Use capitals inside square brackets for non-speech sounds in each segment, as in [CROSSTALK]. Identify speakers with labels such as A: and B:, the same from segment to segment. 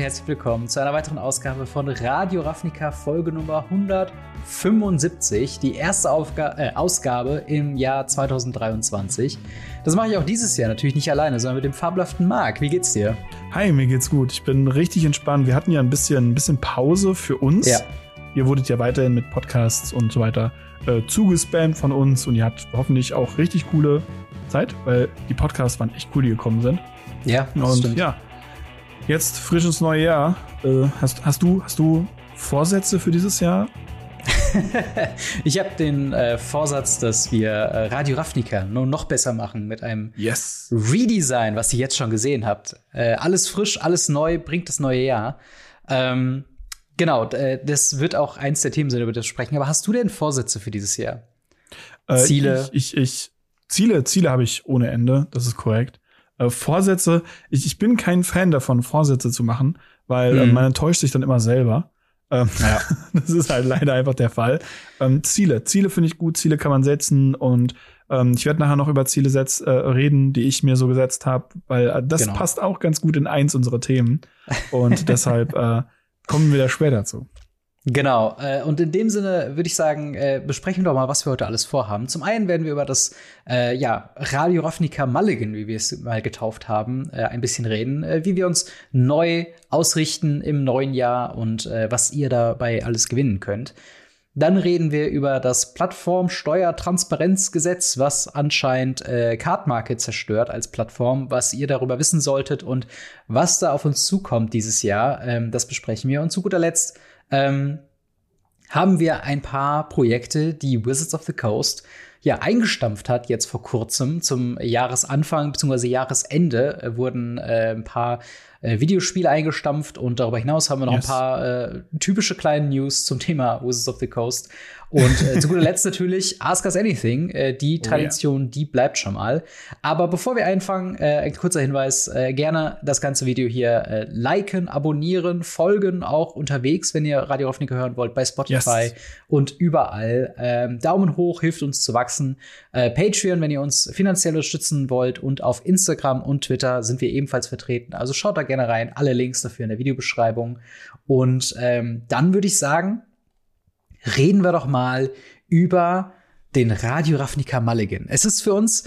A: herzlich willkommen zu einer weiteren Ausgabe von Radio Ravnica Folge Nummer 175, die erste Aufga äh, Ausgabe im Jahr 2023. Das mache ich auch dieses Jahr natürlich nicht alleine, sondern mit dem fabelhaften Marc. Wie geht's dir?
B: Hi, mir geht's gut. Ich bin richtig entspannt. Wir hatten ja ein bisschen, ein bisschen Pause für uns. Ja. Ihr wurdet ja weiterhin mit Podcasts und so weiter äh, zugespammt von uns und ihr habt hoffentlich auch richtig coole Zeit, weil die Podcasts waren echt cool, die gekommen sind.
A: Ja,
B: das und stimmt. ja, jetzt frisch ins neue Jahr. Äh, hast, hast, du, hast du Vorsätze für dieses Jahr? [LAUGHS]
A: ich habe den äh, Vorsatz, dass wir äh, Radio Ravnica nur noch besser machen mit einem
B: yes.
A: Redesign, was ihr jetzt schon gesehen habt. Äh, alles frisch, alles neu, bringt das neue Jahr. Ähm, genau, äh, das wird auch eins der Themen sein, über das wir sprechen. Aber hast du denn Vorsätze für dieses Jahr?
B: Äh, Ziele? Ich, ich, ich, Ziele, Ziele habe ich ohne Ende, das ist korrekt. Äh, Vorsätze, ich, ich bin kein Fan davon, Vorsätze zu machen, weil äh, mhm. äh, man enttäuscht sich dann immer selber. Ähm, ja. [LAUGHS] das ist halt leider einfach der Fall. Ähm, Ziele, Ziele finde ich gut, Ziele kann man setzen und ähm, ich werde nachher noch über Ziele setz, äh, reden, die ich mir so gesetzt habe, weil äh, das genau. passt auch ganz gut in eins unserer Themen und [LAUGHS] deshalb äh, kommen wir da später zu.
A: Genau. Äh, und in dem Sinne würde ich sagen, äh, besprechen wir doch mal, was wir heute alles vorhaben. Zum einen werden wir über das äh, ja, Radio Ravnica Mulligan, wie wir es mal getauft haben, äh, ein bisschen reden, äh, wie wir uns neu ausrichten im neuen Jahr und äh, was ihr dabei alles gewinnen könnt. Dann reden wir über das Plattformsteuertransparenzgesetz, was anscheinend äh, Card Market zerstört als Plattform, was ihr darüber wissen solltet und was da auf uns zukommt dieses Jahr. Ähm, das besprechen wir. Und zu guter Letzt ähm, haben wir ein paar Projekte, die Wizards of the Coast ja eingestampft hat jetzt vor kurzem zum Jahresanfang bzw. Jahresende äh, wurden äh, ein paar äh, Videospiele eingestampft und darüber hinaus haben wir noch yes. ein paar äh, typische kleine News zum Thema Wizards of the Coast. Und äh, zu guter Letzt [LAUGHS] natürlich Ask Us Anything. Äh, die Tradition, oh, yeah. die bleibt schon mal. Aber bevor wir anfangen, äh, ein kurzer Hinweis: äh, gerne das ganze Video hier äh, liken, abonnieren, folgen, auch unterwegs, wenn ihr Radio Hoffnung hören wollt, bei Spotify yes. und überall. Ähm, Daumen hoch hilft uns zu wachsen. Äh, Patreon, wenn ihr uns finanziell unterstützen wollt. Und auf Instagram und Twitter sind wir ebenfalls vertreten. Also schaut da gerne rein. Alle Links dafür in der Videobeschreibung. Und ähm, dann würde ich sagen, reden wir doch mal über den Radio Ravnica Mulligan. Es ist für uns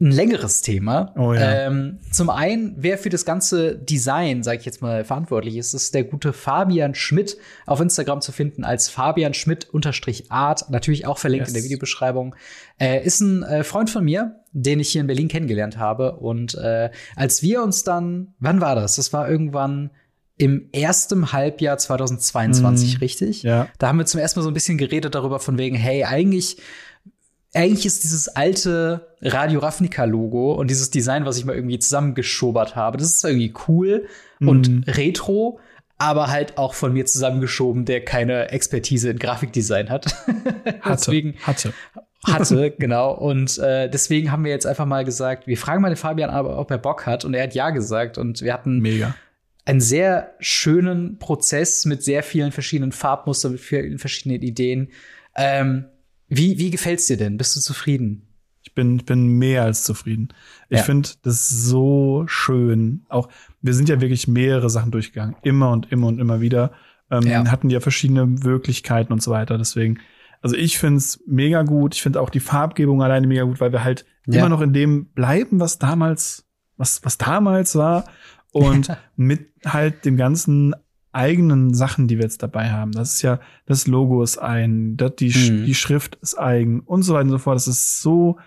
A: ein längeres Thema.
B: Oh ja.
A: ähm, zum einen, wer für das ganze Design, sage ich jetzt mal, verantwortlich ist, ist der gute Fabian Schmidt auf Instagram zu finden als Fabian Schmidt unterstrich Art, natürlich auch verlinkt yes. in der Videobeschreibung. Äh, ist ein äh, Freund von mir, den ich hier in Berlin kennengelernt habe. Und äh, als wir uns dann, wann war das? Das war irgendwann im ersten Halbjahr 2022, mm, richtig?
B: Ja.
A: Da haben wir zum ersten Mal so ein bisschen geredet darüber von wegen, hey, eigentlich eigentlich ist dieses alte Radio Ravnica Logo und dieses Design, was ich mal irgendwie zusammengeschobert habe, das ist irgendwie cool mm. und retro, aber halt auch von mir zusammengeschoben, der keine Expertise in Grafikdesign hat. [LAUGHS]
B: hatte, deswegen
A: hatte. Hatte, [LAUGHS] genau. Und äh, deswegen haben wir jetzt einfach mal gesagt, wir fragen mal den Fabian, ob er Bock hat. Und er hat ja gesagt. Und wir hatten
B: Mega
A: einen sehr schönen Prozess mit sehr vielen verschiedenen Farbmustern, mit vielen verschiedenen Ideen. Ähm, wie, wie gefällt's dir denn? Bist du zufrieden?
B: Ich bin, bin mehr als zufrieden. Ich ja. finde das so schön. Auch wir sind ja wirklich mehrere Sachen durchgegangen, immer und immer und immer wieder. Ähm, ja. Hatten ja verschiedene Möglichkeiten und so weiter. Deswegen, also ich find's mega gut. Ich finde auch die Farbgebung alleine mega gut, weil wir halt ja. immer noch in dem bleiben, was damals, was, was damals war und [LAUGHS] mit halt dem ganzen eigenen Sachen, die wir jetzt dabei haben. Das ist ja, das Logo ist ein, das, die, mhm. die Schrift ist eigen und so weiter und so fort. Das ist so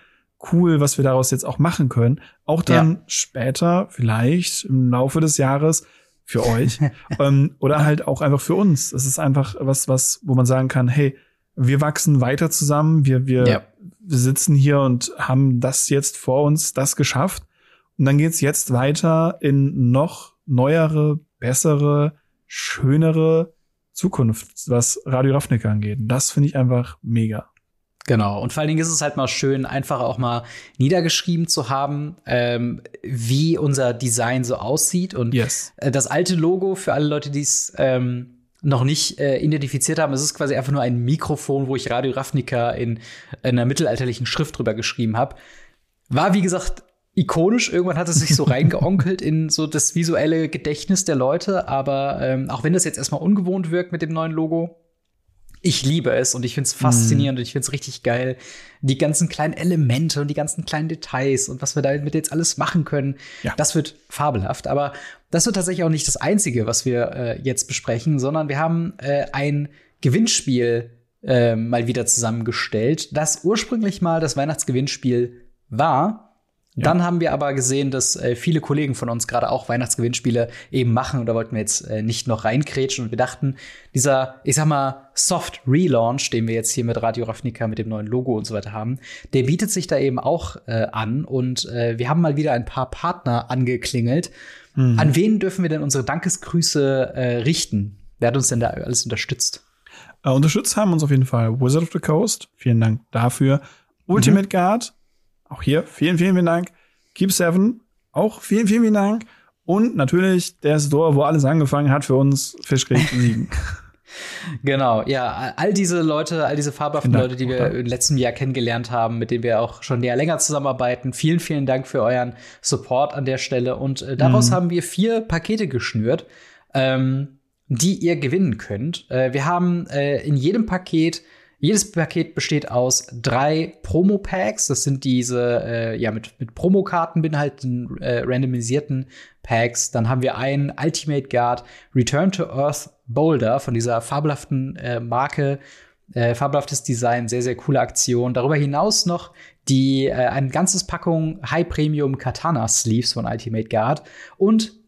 B: cool, was wir daraus jetzt auch machen können. Auch dann ja. später, vielleicht im Laufe des Jahres für euch [LAUGHS] ähm, oder halt auch einfach für uns. Das ist einfach was, was, wo man sagen kann, hey, wir wachsen weiter zusammen, wir, wir, ja. wir sitzen hier und haben das jetzt vor uns, das geschafft und dann geht's jetzt weiter in noch neuere, bessere, schönere Zukunft, was Radio Ravnica angeht. Das finde ich einfach mega.
A: Genau. Und vor allen Dingen ist es halt mal schön, einfach auch mal niedergeschrieben zu haben, ähm, wie unser Design so aussieht. Und
B: yes.
A: äh, das alte Logo für alle Leute, die es ähm, noch nicht äh, identifiziert haben, es ist quasi einfach nur ein Mikrofon, wo ich Radio Ravnica in, in einer mittelalterlichen Schrift drüber geschrieben habe. War, wie gesagt, ikonisch. Irgendwann hat es sich so [LAUGHS] reingeonkelt in so das visuelle Gedächtnis der Leute. Aber ähm, auch wenn das jetzt erstmal ungewohnt wirkt mit dem neuen Logo, ich liebe es und ich finde es faszinierend mm. und ich finde es richtig geil. Die ganzen kleinen Elemente und die ganzen kleinen Details und was wir damit jetzt alles machen können, ja. das wird fabelhaft. Aber das wird tatsächlich auch nicht das Einzige, was wir äh, jetzt besprechen, sondern wir haben äh, ein Gewinnspiel äh, mal wieder zusammengestellt, das ursprünglich mal das Weihnachtsgewinnspiel war dann haben wir aber gesehen, dass äh, viele Kollegen von uns gerade auch Weihnachtsgewinnspiele eben machen und da wollten wir jetzt äh, nicht noch reinkrätschen und wir dachten, dieser, ich sag mal, Soft Relaunch, den wir jetzt hier mit Radio Ravnica mit dem neuen Logo und so weiter haben, der bietet sich da eben auch äh, an und äh, wir haben mal wieder ein paar Partner angeklingelt. Mhm. An wen dürfen wir denn unsere Dankesgrüße äh, richten? Wer hat uns denn da alles unterstützt?
B: Uh, unterstützt haben uns auf jeden Fall Wizard of the Coast. Vielen Dank dafür. Ultimate mhm. Guard, auch hier vielen, vielen, vielen Dank. Keep Seven, auch vielen, vielen, vielen Dank. Und natürlich der Store, wo alles angefangen hat für uns, Fischkrieg 7. [LAUGHS]
A: Genau, ja, all diese Leute, all diese fabelhaften Leute, die wir im letzten Jahr kennengelernt haben, mit denen wir auch schon näher länger zusammenarbeiten. Vielen, vielen Dank für euren Support an der Stelle. Und äh, daraus mhm. haben wir vier Pakete geschnürt, ähm, die ihr gewinnen könnt. Äh, wir haben äh, in jedem Paket jedes Paket besteht aus drei Promo-Packs. Das sind diese, äh, ja, mit, mit Promokarten beinhalteten äh, randomisierten Packs. Dann haben wir einen Ultimate Guard Return to Earth Boulder von dieser fabelhaften äh, Marke. Äh, fabelhaftes Design, sehr, sehr coole Aktion. Darüber hinaus noch die äh, ein ganzes Packung High Premium Katana Sleeves von Ultimate Guard und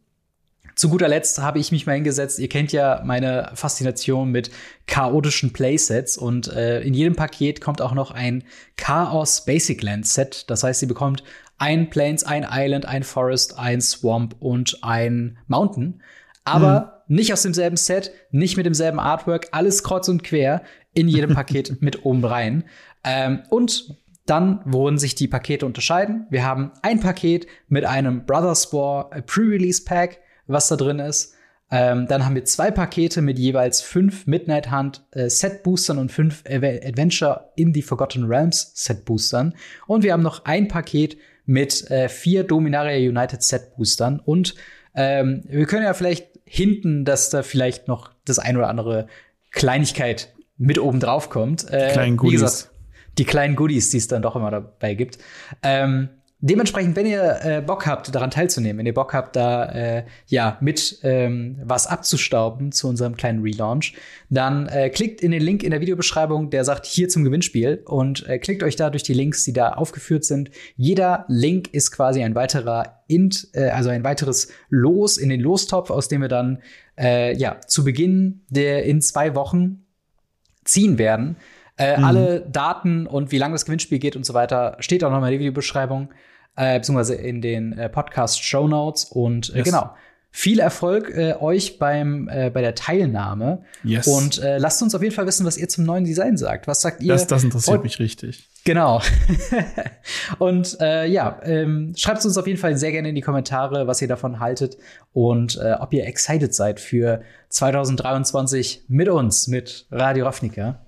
A: zu guter Letzt habe ich mich mal hingesetzt. Ihr kennt ja meine Faszination mit chaotischen Playsets und äh, in jedem Paket kommt auch noch ein Chaos Basic Land Set. Das heißt, ihr bekommt ein Plains, ein Island, ein Forest, ein Swamp und ein Mountain. Aber mhm. nicht aus demselben Set, nicht mit demselben Artwork, alles kreuz und quer in jedem Paket [LAUGHS] mit oben rein. Ähm, und dann, worin sich die Pakete unterscheiden. Wir haben ein Paket mit einem Brother Spore Pre-Release Pack was da drin ist. Ähm, dann haben wir zwei Pakete mit jeweils fünf Midnight Hunt äh, Set Boostern und fünf Adventure in the Forgotten Realms Set Boostern. Und wir haben noch ein Paket mit äh, vier Dominaria United Set Boostern. Und ähm, wir können ja vielleicht hinten, dass da vielleicht noch das ein oder andere Kleinigkeit mit oben drauf kommt.
B: Äh, die kleinen Goodies. Gesagt,
A: die kleinen Goodies, die es dann doch immer dabei gibt. Ähm, Dementsprechend, wenn ihr äh, Bock habt, daran teilzunehmen, wenn ihr Bock habt, da äh, ja mit ähm, was abzustauben zu unserem kleinen Relaunch, dann äh, klickt in den Link in der Videobeschreibung, der sagt hier zum Gewinnspiel und äh, klickt euch da durch die Links, die da aufgeführt sind. Jeder Link ist quasi ein weiterer Int, äh, also ein weiteres Los in den Lostopf, aus dem wir dann äh, ja zu Beginn der in zwei Wochen ziehen werden. Äh, mhm. Alle Daten und wie lange das Gewinnspiel geht und so weiter steht auch nochmal in der Videobeschreibung äh, beziehungsweise in den äh, Podcast-Show Notes. Und äh, yes. genau. Viel Erfolg äh, euch beim äh, bei der Teilnahme. Yes. Und äh, lasst uns auf jeden Fall wissen, was ihr zum neuen Design sagt. Was sagt ihr?
B: Das, das interessiert mich richtig.
A: Genau. [LAUGHS] und äh, ja, ähm, schreibt uns auf jeden Fall sehr gerne in die Kommentare, was ihr davon haltet und äh, ob ihr excited seid für 2023 mit uns, mit Radio Ravnica.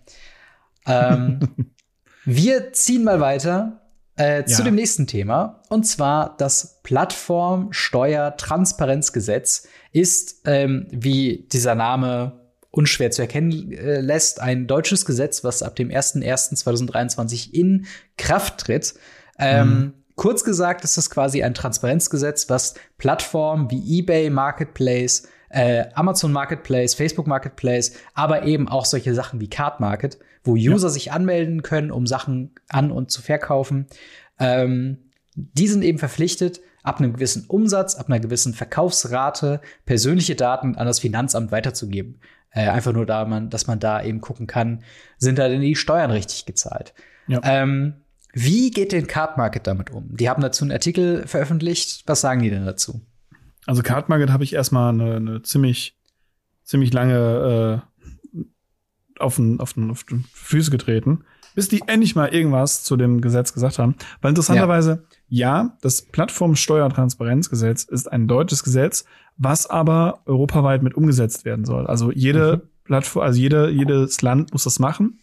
A: Ähm, [LAUGHS] wir ziehen mal weiter äh, zu dem nächsten Thema. Und zwar das Plattformsteuertransparenzgesetz ist, ähm, wie dieser Name unschwer zu erkennen äh, lässt, ein deutsches Gesetz, was ab dem 01.01.2023 in Kraft tritt. Ähm, mhm. Kurz gesagt ist das quasi ein Transparenzgesetz, was Plattformen wie eBay, Marketplace, äh, Amazon Marketplace, Facebook Marketplace, aber eben auch solche Sachen wie Card Market, wo User ja. sich anmelden können, um Sachen an und zu verkaufen. Ähm, die sind eben verpflichtet, ab einem gewissen Umsatz, ab einer gewissen Verkaufsrate persönliche Daten an das Finanzamt weiterzugeben. Äh, einfach nur da, man, dass man da eben gucken kann, sind da denn die Steuern richtig gezahlt. Ja. Ähm, wie geht denn Card Market damit um? Die haben dazu einen Artikel veröffentlicht. Was sagen die denn dazu?
B: Also Card Market habe ich erstmal eine, eine ziemlich, ziemlich lange äh, auf, den, auf, den, auf den Füße getreten, bis die endlich mal irgendwas zu dem Gesetz gesagt haben. Weil interessanterweise, ja, ja das Plattformsteuertransparenzgesetz ist ein deutsches Gesetz, was aber europaweit mit umgesetzt werden soll. Also jede mhm. Plattform, also jede, jedes Land muss das machen.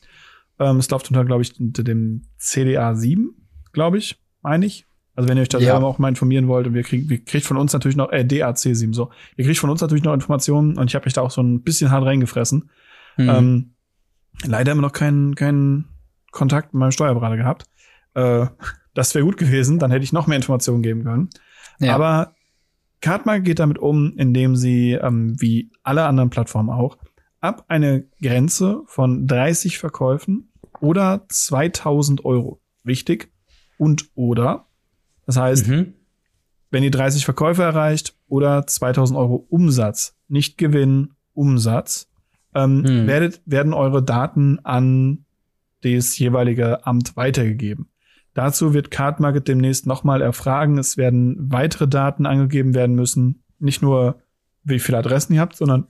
B: Ähm, es läuft unter, glaube ich, unter dem CDA 7, glaube ich, meine ich. Also wenn ihr euch da ja. selber auch mal informieren wollt, und wir kriegen, wir kriegt von uns natürlich noch, äh, DAC7 so, ihr kriegt von uns natürlich noch Informationen und ich habe mich da auch so ein bisschen hart reingefressen. Mhm. Ähm, leider immer noch keinen keinen Kontakt mit meinem Steuerberater gehabt. Äh, das wäre gut gewesen, dann hätte ich noch mehr Informationen geben können. Ja. Aber Cardmark geht damit um, indem sie, ähm, wie alle anderen Plattformen auch, ab eine Grenze von 30 Verkäufen oder 2000 Euro, wichtig, und oder das heißt, mhm. wenn ihr 30 Verkäufe erreicht oder 2000 Euro Umsatz, nicht Gewinn, Umsatz, ähm, mhm. werdet, werden eure Daten an das jeweilige Amt weitergegeben. Dazu wird Cardmarket demnächst nochmal erfragen. Es werden weitere Daten angegeben werden müssen. Nicht nur, wie viele Adressen ihr habt, sondern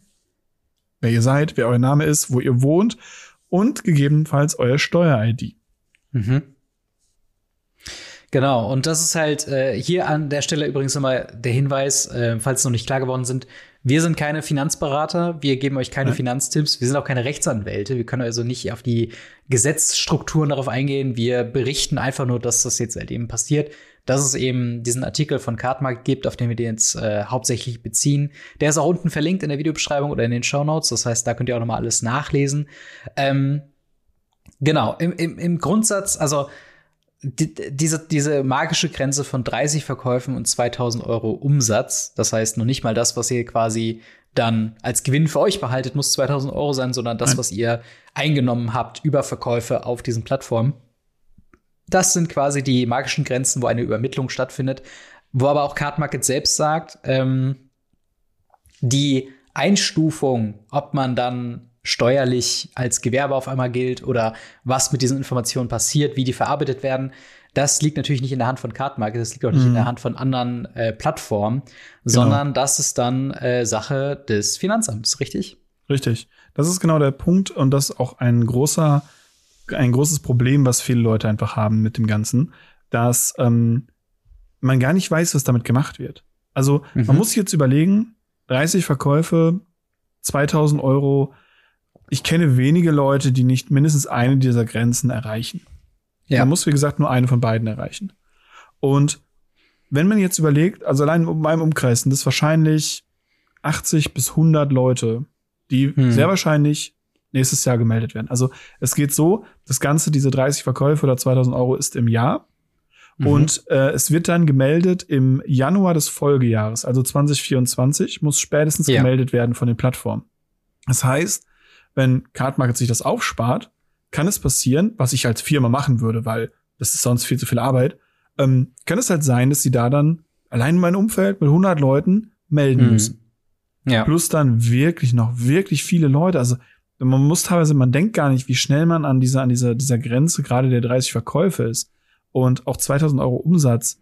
B: wer ihr seid, wer euer Name ist, wo ihr wohnt und gegebenenfalls euer Steuer-ID. Mhm.
A: Genau, und das ist halt äh, hier an der Stelle übrigens nochmal der Hinweis, äh, falls es noch nicht klar geworden sind, wir sind keine Finanzberater, wir geben euch keine ja. Finanztipps, wir sind auch keine Rechtsanwälte, wir können also nicht auf die Gesetzesstrukturen darauf eingehen, wir berichten einfach nur, dass das jetzt halt eben passiert, dass es eben diesen Artikel von Cardmarkt gibt, auf den wir den jetzt äh, hauptsächlich beziehen. Der ist auch unten verlinkt in der Videobeschreibung oder in den Show Notes, das heißt, da könnt ihr auch nochmal alles nachlesen. Ähm, genau, im, im, im Grundsatz, also die, diese, diese magische Grenze von 30 Verkäufen und 2000 Euro Umsatz, das heißt noch nicht mal das, was ihr quasi dann als Gewinn für euch behaltet, muss 2000 Euro sein, sondern das, was ihr eingenommen habt über Verkäufe auf diesen Plattformen. Das sind quasi die magischen Grenzen, wo eine Übermittlung stattfindet, wo aber auch Card Market selbst sagt, ähm, die Einstufung, ob man dann steuerlich als Gewerbe auf einmal gilt oder was mit diesen Informationen passiert, wie die verarbeitet werden. Das liegt natürlich nicht in der Hand von Cardmarket, das liegt auch nicht mhm. in der Hand von anderen äh, Plattformen, genau. sondern das ist dann äh, Sache des Finanzamts, richtig?
B: Richtig. Das ist genau der Punkt und das ist auch ein großer, ein großes Problem, was viele Leute einfach haben mit dem Ganzen, dass ähm, man gar nicht weiß, was damit gemacht wird. Also mhm. man muss jetzt überlegen, 30 Verkäufe, 2000 Euro, ich kenne wenige Leute, die nicht mindestens eine dieser Grenzen erreichen. Ja. Man muss, wie gesagt, nur eine von beiden erreichen. Und wenn man jetzt überlegt, also allein in meinem Umkreis sind das wahrscheinlich 80 bis 100 Leute, die hm. sehr wahrscheinlich nächstes Jahr gemeldet werden. Also es geht so, das Ganze, diese 30 Verkäufe oder 2000 Euro ist im Jahr. Mhm. Und äh, es wird dann gemeldet im Januar des Folgejahres, also 2024, muss spätestens ja. gemeldet werden von den Plattformen. Das heißt, wenn Card Market sich das aufspart, kann es passieren, was ich als Firma machen würde, weil das ist sonst viel zu viel Arbeit, ähm, kann es halt sein, dass sie da dann allein in meinem Umfeld mit 100 Leuten melden mhm. müssen. Ja. Plus dann wirklich noch wirklich viele Leute. Also man muss teilweise, man denkt gar nicht, wie schnell man an dieser, an dieser, dieser Grenze gerade der 30 Verkäufe ist. Und auch 2000 Euro Umsatz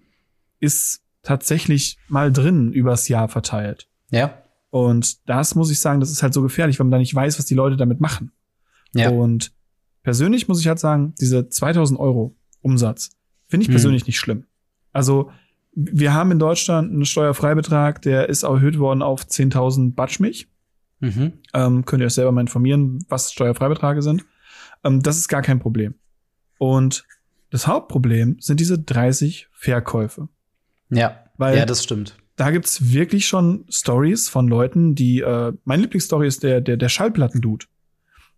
B: ist tatsächlich mal drin übers Jahr verteilt.
A: Ja.
B: Und das muss ich sagen, das ist halt so gefährlich, weil man da nicht weiß, was die Leute damit machen. Ja. Und persönlich muss ich halt sagen, diese 2000 Euro Umsatz finde ich hm. persönlich hm. nicht schlimm. Also wir haben in Deutschland einen Steuerfreibetrag, der ist erhöht worden auf 10.000 Batschmilch. Mhm. Ähm, könnt ihr euch selber mal informieren, was Steuerfreibeträge sind. Ähm, das ist gar kein Problem. Und das Hauptproblem sind diese 30 Verkäufe.
A: Ja, Weil ja, das stimmt
B: da gibt's wirklich schon Stories von Leuten, die äh, meine Lieblingsstory ist der der der Schallplatten-Dude.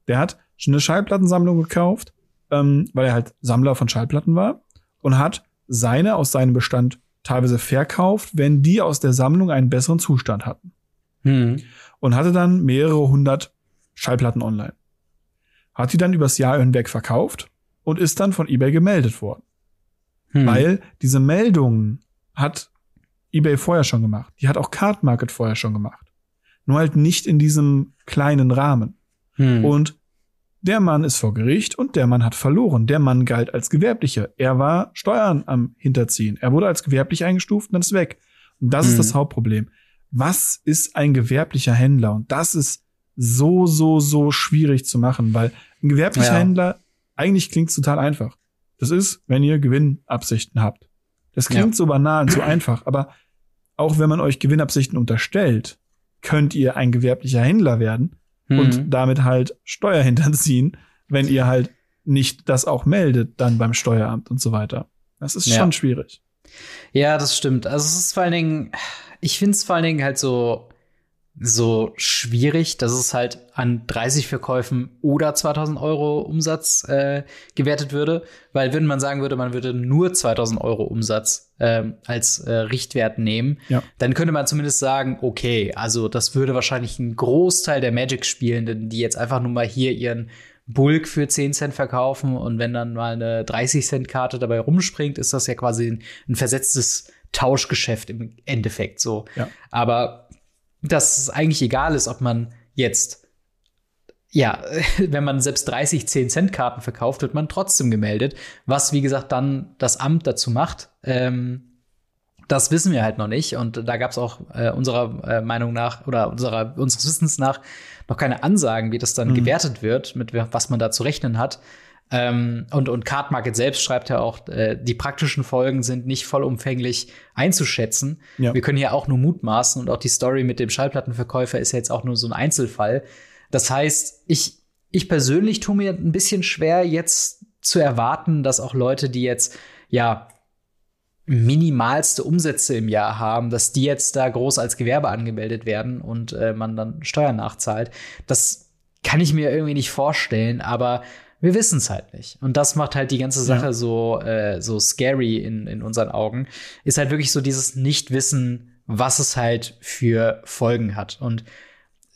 B: Der hat schon eine Schallplattensammlung gekauft, ähm, weil er halt Sammler von Schallplatten war und hat seine aus seinem Bestand teilweise verkauft, wenn die aus der Sammlung einen besseren Zustand hatten. Hm. Und hatte dann mehrere hundert Schallplatten online. Hat die dann übers Jahr hinweg verkauft und ist dann von eBay gemeldet worden. Hm. Weil diese Meldungen hat eBay vorher schon gemacht. Die hat auch Card Market vorher schon gemacht. Nur halt nicht in diesem kleinen Rahmen. Hm. Und der Mann ist vor Gericht und der Mann hat verloren. Der Mann galt als Gewerblicher. Er war Steuern am Hinterziehen. Er wurde als gewerblich eingestuft und dann ist weg. Und das hm. ist das Hauptproblem. Was ist ein gewerblicher Händler? Und das ist so, so, so schwierig zu machen, weil ein gewerblicher ja. Händler eigentlich klingt total einfach. Das ist, wenn ihr Gewinnabsichten habt. Das klingt ja. so banal und so einfach, aber auch wenn man euch Gewinnabsichten unterstellt, könnt ihr ein gewerblicher Händler werden mhm. und damit halt Steuer [LAUGHS] hinterziehen, wenn ihr halt nicht das auch meldet dann beim Steueramt und so weiter. Das ist ja. schon schwierig.
A: Ja, das stimmt. Also es ist vor allen Dingen, ich finde es vor allen Dingen halt so, so schwierig, dass es halt an 30 Verkäufen oder 2000 Euro Umsatz äh, gewertet würde, weil wenn man sagen würde, man würde nur 2000 Euro Umsatz äh, als äh, Richtwert nehmen, ja. dann könnte man zumindest sagen, okay, also das würde wahrscheinlich ein Großteil der Magic-Spielenden, die jetzt einfach nur mal hier ihren Bulk für 10 Cent verkaufen und wenn dann mal eine 30 Cent Karte dabei rumspringt, ist das ja quasi ein, ein versetztes Tauschgeschäft im Endeffekt so. Ja. Aber dass es eigentlich egal ist, ob man jetzt, ja, [LAUGHS] wenn man selbst 30 10-Cent-Karten verkauft, wird man trotzdem gemeldet. Was, wie gesagt, dann das Amt dazu macht, ähm, das wissen wir halt noch nicht. Und da gab es auch äh, unserer äh, Meinung nach oder unserer, unseres Wissens nach noch keine Ansagen, wie das dann mhm. gewertet wird, mit was man da zu rechnen hat. Ähm, und, und Card Market selbst schreibt ja auch, äh, die praktischen Folgen sind nicht vollumfänglich einzuschätzen. Ja. Wir können hier auch nur mutmaßen und auch die Story mit dem Schallplattenverkäufer ist ja jetzt auch nur so ein Einzelfall. Das heißt, ich, ich persönlich tue mir ein bisschen schwer, jetzt zu erwarten, dass auch Leute, die jetzt, ja, minimalste Umsätze im Jahr haben, dass die jetzt da groß als Gewerbe angemeldet werden und äh, man dann Steuern nachzahlt. Das kann ich mir irgendwie nicht vorstellen, aber wir wissen es halt nicht. Und das macht halt die ganze Sache ja. so, äh, so scary in, in unseren Augen. Ist halt wirklich so dieses Nichtwissen, was es halt für Folgen hat. Und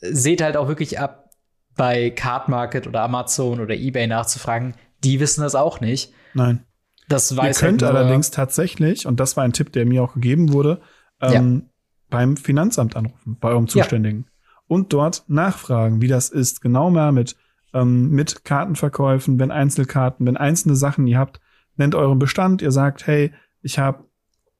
A: seht halt auch wirklich ab, bei Card Market oder Amazon oder eBay nachzufragen. Die wissen das auch nicht.
B: Nein. Das weiß Ihr könnt halt allerdings tatsächlich, und das war ein Tipp, der mir auch gegeben wurde, ähm, ja. beim Finanzamt anrufen, bei eurem Zuständigen. Ja. Und dort nachfragen, wie das ist, genau mal mit ähm, mit Kartenverkäufen, wenn Einzelkarten, wenn einzelne Sachen ihr habt, nennt euren Bestand, ihr sagt, hey, ich habe,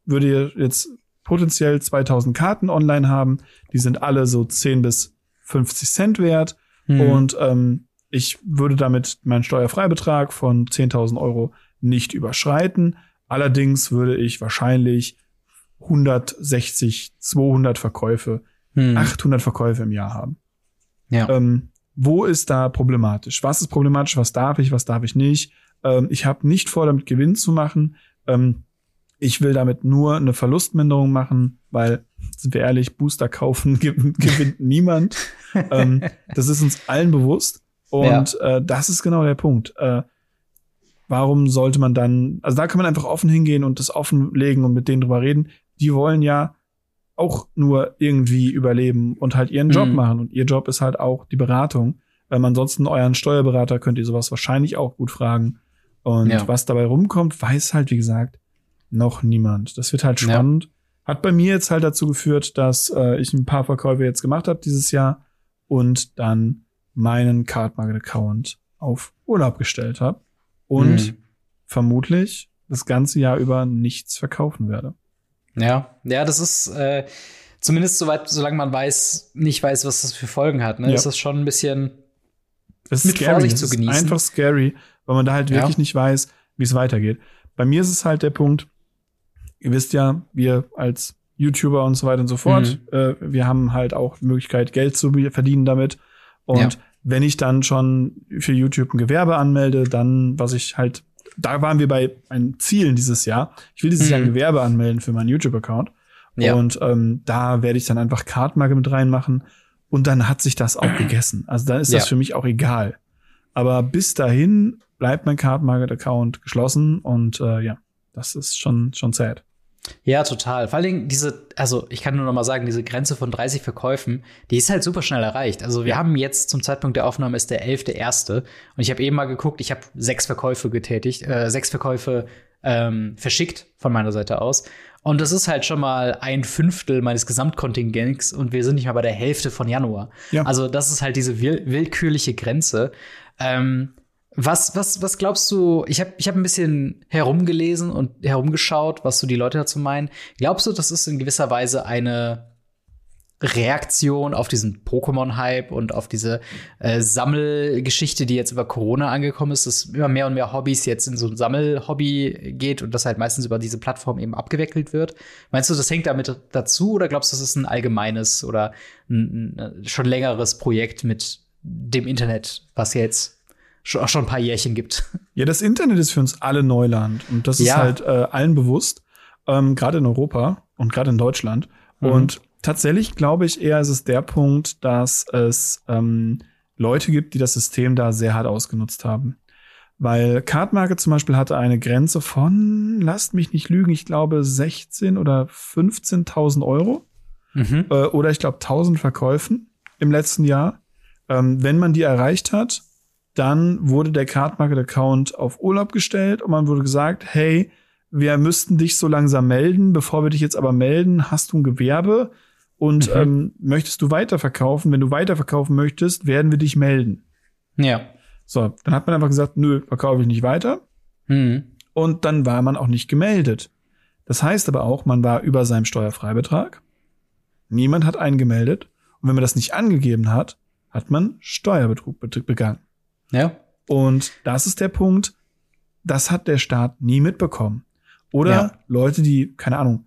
B: würde ihr jetzt potenziell 2000 Karten online haben, die sind alle so 10 bis 50 Cent wert mhm. und ähm, ich würde damit meinen Steuerfreibetrag von 10.000 Euro nicht überschreiten. Allerdings würde ich wahrscheinlich 160, 200 Verkäufe, hm. 800 Verkäufe im Jahr haben. Ja. Ähm, wo ist da problematisch? Was ist problematisch? Was darf ich? Was darf ich nicht? Ähm, ich habe nicht vor, damit Gewinn zu machen. Ähm, ich will damit nur eine Verlustminderung machen, weil, sind wir ehrlich, Booster kaufen [LAUGHS] gewinnt niemand. ähm, das ist uns allen bewusst. Und ja. äh, das ist genau der Punkt. Äh, warum sollte man dann, also da kann man einfach offen hingehen und das offenlegen und mit denen drüber reden. Die wollen ja auch nur irgendwie überleben und halt ihren Job mhm. machen. Und ihr Job ist halt auch die Beratung. Ähm, ansonsten euren Steuerberater könnt ihr sowas wahrscheinlich auch gut fragen. Und ja. was dabei rumkommt, weiß halt, wie gesagt, noch niemand. Das wird halt spannend. Ja. Hat bei mir jetzt halt dazu geführt, dass äh, ich ein paar Verkäufe jetzt gemacht habe dieses Jahr und dann meinen Card Market Account auf Urlaub gestellt habe und mhm. vermutlich das ganze Jahr über nichts verkaufen werde.
A: Ja, ja, das ist äh, zumindest soweit, solange man weiß, nicht weiß, was das für Folgen hat, ne, ja. ist das schon ein bisschen
B: es mit scary. Vorsicht zu genießen. Es ist einfach scary, weil man da halt wirklich ja. nicht weiß, wie es weitergeht. Bei mir ist es halt der Punkt, ihr wisst ja, wir als YouTuber und so weiter und so fort, mhm. äh, wir haben halt auch die Möglichkeit, Geld zu verdienen damit. Und ja. wenn ich dann schon für YouTube ein Gewerbe anmelde, dann, was ich halt da waren wir bei meinen Zielen dieses Jahr. Ich will dieses mhm. Jahr ein Gewerbe anmelden für meinen YouTube-Account. Ja. Und ähm, da werde ich dann einfach Kartmarke mit reinmachen. Und dann hat sich das auch gegessen. Also dann ist das ja. für mich auch egal. Aber bis dahin bleibt mein Card Market Account geschlossen und äh, ja, das ist schon schon sad.
A: Ja, total. Vor allen Dingen diese, also ich kann nur noch mal sagen, diese Grenze von 30 Verkäufen, die ist halt super schnell erreicht. Also wir ja. haben jetzt zum Zeitpunkt der Aufnahme ist der 11.1. Und ich habe eben mal geguckt, ich habe sechs Verkäufe getätigt, äh, sechs Verkäufe ähm, verschickt von meiner Seite aus. Und das ist halt schon mal ein Fünftel meines Gesamtkontingents und wir sind nicht mal bei der Hälfte von Januar. Ja. Also das ist halt diese will willkürliche Grenze. Ähm, was, was, was glaubst du? Ich habe ich hab ein bisschen herumgelesen und herumgeschaut, was so die Leute dazu meinen. Glaubst du, das ist in gewisser Weise eine Reaktion auf diesen Pokémon-Hype und auf diese äh, Sammelgeschichte, die jetzt über Corona angekommen ist, dass immer mehr und mehr Hobbys jetzt in so ein Sammelhobby geht und das halt meistens über diese Plattform eben abgewickelt wird. Meinst du, das hängt damit dazu oder glaubst du, das ist ein allgemeines oder ein, ein schon längeres Projekt mit dem Internet, was jetzt schon, schon ein paar Jährchen gibt. [LAUGHS]
B: Ja, das Internet ist für uns alle Neuland und das ja. ist halt äh, allen bewusst. ähm, gerade in Europa und gerade in Deutschland. Mhm. Und tatsächlich glaube ich eher, ist es der Punkt, dass es ähm, Leute gibt, die das System da sehr hart ausgenutzt haben. Weil Cardmarket zum Beispiel hatte eine Grenze von, lasst mich nicht lügen, ich glaube 16 oder 15.000 Euro. Mhm. Äh, oder ich glaube 1000 Verkäufen im letzten Jahr. Ähm, wenn man die erreicht hat, dann wurde der Cardmarket Account auf Urlaub gestellt und man wurde gesagt, hey, wir müssten dich so langsam melden. Bevor wir dich jetzt aber melden, hast du ein Gewerbe und mhm. ähm, möchtest du weiterverkaufen? Wenn du weiterverkaufen möchtest, werden wir dich melden.
A: Ja.
B: So, dann hat man einfach gesagt, nö, verkaufe ich nicht weiter. Mhm. Und dann war man auch nicht gemeldet. Das heißt aber auch, man war über seinem Steuerfreibetrag. Niemand hat einen gemeldet. Und wenn man das nicht angegeben hat, hat man Steuerbetrug begangen.
A: Ja.
B: Und das ist der Punkt, das hat der Staat nie mitbekommen. Oder ja. Leute, die, keine Ahnung,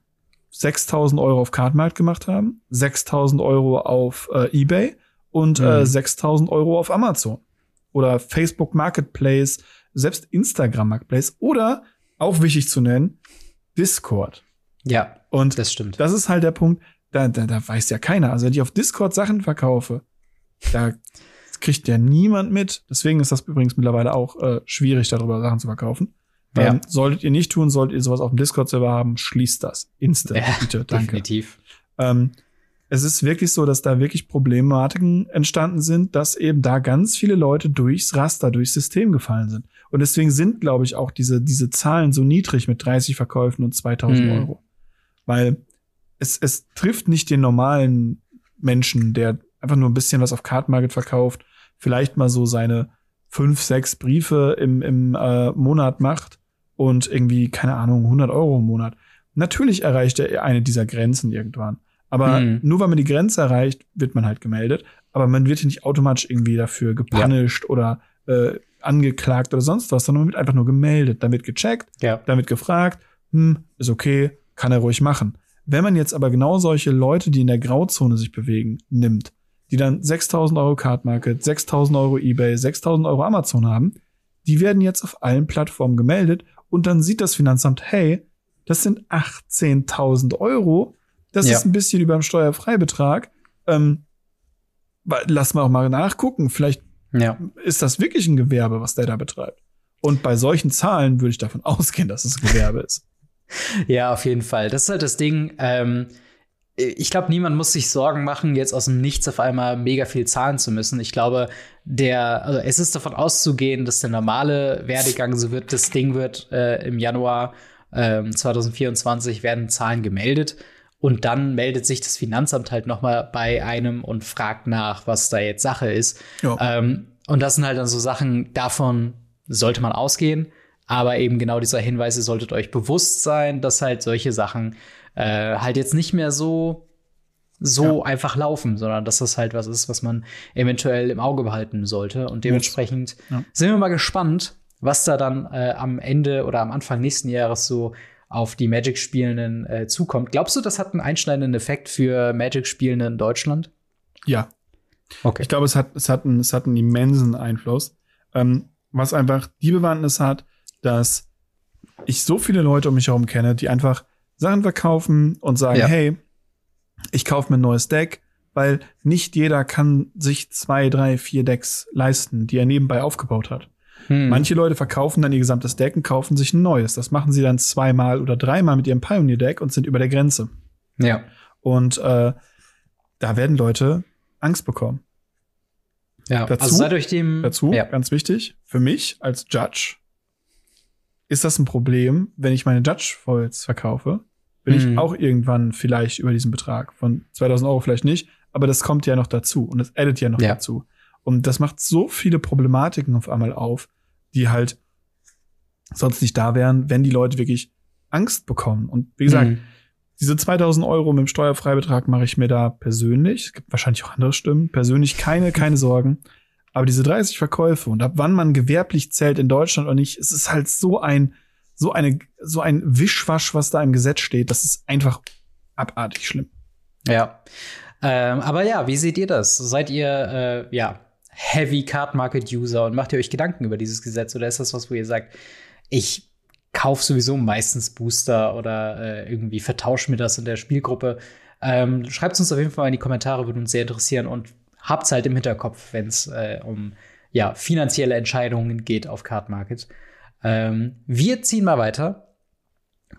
B: 6000 Euro auf Cardmarkt gemacht haben, 6000 Euro auf äh, eBay und äh, mhm. äh, 6000 Euro auf Amazon. Oder Facebook Marketplace, selbst Instagram Marketplace. Oder, auch wichtig zu nennen, Discord.
A: Ja,
B: und das stimmt. Das ist halt der Punkt, da, da, da weiß ja keiner. Also wenn ich auf Discord Sachen verkaufe, da kriegt ja niemand mit. Deswegen ist das übrigens mittlerweile auch äh, schwierig, darüber Sachen zu verkaufen. Ja. Ähm, solltet ihr nicht tun, solltet ihr sowas auf dem Discord-Server haben, schließt das. Instant. Ja, bitte, danke.
A: Definitiv.
B: Ähm, es ist wirklich so, dass da wirklich Problematiken entstanden sind, dass eben da ganz viele Leute durchs Raster, durchs System gefallen sind. Und deswegen sind, glaube ich, auch diese, diese Zahlen so niedrig mit 30 Verkäufen und 2000 mhm. Euro. Weil es, es trifft nicht den normalen Menschen, der einfach nur ein bisschen was auf Card Market verkauft, vielleicht mal so seine fünf, sechs Briefe im, im äh, Monat macht und irgendwie, keine Ahnung, 100 Euro im Monat. Natürlich erreicht er eine dieser Grenzen irgendwann. Aber mhm. nur weil man die Grenze erreicht, wird man halt gemeldet. Aber man wird nicht automatisch irgendwie dafür gepunished ja. oder äh, angeklagt oder sonst was, sondern man wird einfach nur gemeldet. Dann wird gecheckt,
A: ja.
B: dann wird gefragt, hm, ist okay, kann er ruhig machen. Wenn man jetzt aber genau solche Leute, die in der Grauzone sich bewegen, nimmt, die dann 6000 Euro Card Market, 6000 Euro eBay, 6000 Euro Amazon haben, die werden jetzt auf allen Plattformen gemeldet und dann sieht das Finanzamt, hey, das sind 18.000 Euro, das ja. ist ein bisschen über dem Steuerfreibetrag. Ähm, lass mal auch mal nachgucken, vielleicht ja. ist das wirklich ein Gewerbe, was der da betreibt. Und bei solchen Zahlen würde ich davon [LAUGHS] ausgehen, dass es ein Gewerbe ist.
A: Ja, auf jeden Fall. Das ist halt das Ding. Ähm, ich glaube, niemand muss sich Sorgen machen, jetzt aus dem Nichts auf einmal mega viel zahlen zu müssen. Ich glaube, der, also es ist davon auszugehen, dass der normale Werdegang so wird, das Ding wird äh, im Januar äh, 2024 werden Zahlen gemeldet. Und dann meldet sich das Finanzamt halt noch mal bei einem und fragt nach, was da jetzt Sache ist. Ähm, und das sind halt dann so Sachen, davon sollte man ausgehen. Aber eben genau dieser Hinweis, ihr solltet euch bewusst sein, dass halt solche Sachen äh, halt jetzt nicht mehr so so ja. einfach laufen, sondern dass das halt was ist, was man eventuell im Auge behalten sollte. Und dementsprechend ja. sind wir mal gespannt, was da dann äh, am Ende oder am Anfang nächsten Jahres so auf die Magic-Spielenden äh, zukommt. Glaubst du, das hat einen einschneidenden Effekt für Magic-Spielende in Deutschland?
B: Ja. Okay. Ich glaube, es hat, es hat, einen, es hat einen immensen Einfluss. Ähm, was einfach die Bewandtnis hat, dass ich so viele Leute um mich herum kenne, die einfach Sachen verkaufen und sagen, ja. hey, ich kaufe mir ein neues Deck, weil nicht jeder kann sich zwei, drei, vier Decks leisten, die er nebenbei aufgebaut hat. Hm. Manche Leute verkaufen dann ihr gesamtes Deck und kaufen sich ein neues. Das machen sie dann zweimal oder dreimal mit ihrem Pioneer-Deck und sind über der Grenze.
A: Ja.
B: Und äh, da werden Leute Angst bekommen.
A: Ja,
B: dazu, also euch dem, dazu ja. ganz wichtig, für mich als Judge ist das ein Problem, wenn ich meine Judge-Foils verkaufe? Bin mhm. ich auch irgendwann vielleicht über diesen Betrag von 2000 Euro vielleicht nicht, aber das kommt ja noch dazu und das addet ja noch ja. dazu. Und das macht so viele Problematiken auf einmal auf, die halt sonst nicht da wären, wenn die Leute wirklich Angst bekommen. Und wie gesagt, mhm. diese 2000 Euro mit dem Steuerfreibetrag mache ich mir da persönlich, es gibt wahrscheinlich auch andere Stimmen, persönlich keine, keine Sorgen. Aber diese 30 Verkäufe und ab wann man gewerblich zählt in Deutschland oder nicht, es ist halt so ein, so eine, so ein Wischwasch, was da im Gesetz steht. Das ist einfach abartig schlimm.
A: Ja. Ähm, aber ja, wie seht ihr das? Seid ihr, äh, ja, Heavy Card Market User und macht ihr euch Gedanken über dieses Gesetz oder ist das was, wo ihr sagt, ich kauf sowieso meistens Booster oder äh, irgendwie vertausch mir das in der Spielgruppe. Ähm, Schreibt uns auf jeden Fall mal in die Kommentare, würde uns sehr interessieren und habt's halt im Hinterkopf, wenn es äh, um ja, finanzielle Entscheidungen geht auf Card Market. Ähm, wir ziehen mal weiter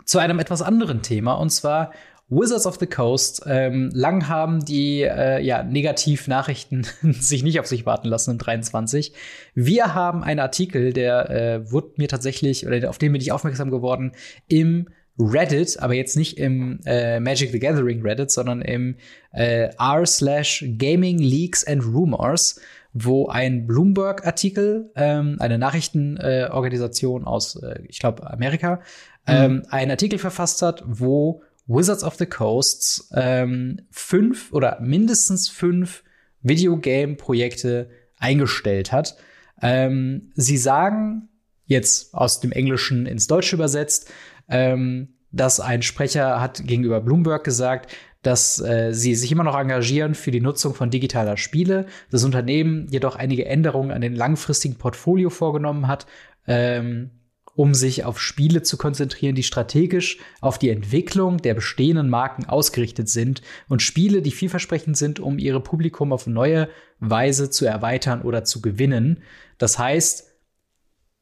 A: zu einem etwas anderen Thema und zwar Wizards of the Coast. Ähm, lang haben die äh, ja, Negativ-Nachrichten [LAUGHS] sich nicht auf sich warten lassen in 23. Wir haben einen Artikel, der äh, wurde mir tatsächlich, oder auf den bin ich aufmerksam geworden, im Reddit, aber jetzt nicht im äh, Magic the Gathering Reddit, sondern im äh, r slash Gaming Leaks and Rumors, wo ein Bloomberg-Artikel, ähm, eine Nachrichtenorganisation äh, aus, äh, ich glaube, Amerika, mhm. ähm, einen Artikel verfasst hat, wo Wizards of the Coasts ähm, fünf oder mindestens fünf Videogame-Projekte eingestellt hat. Ähm, sie sagen, jetzt aus dem Englischen ins Deutsche übersetzt, ähm, dass ein Sprecher hat gegenüber Bloomberg gesagt, dass äh, sie sich immer noch engagieren für die Nutzung von digitaler Spiele, das Unternehmen jedoch einige Änderungen an den langfristigen Portfolio vorgenommen hat, ähm, um sich auf Spiele zu konzentrieren, die strategisch auf die Entwicklung der bestehenden Marken ausgerichtet sind und Spiele, die vielversprechend sind, um ihre Publikum auf neue Weise zu erweitern oder zu gewinnen. Das heißt,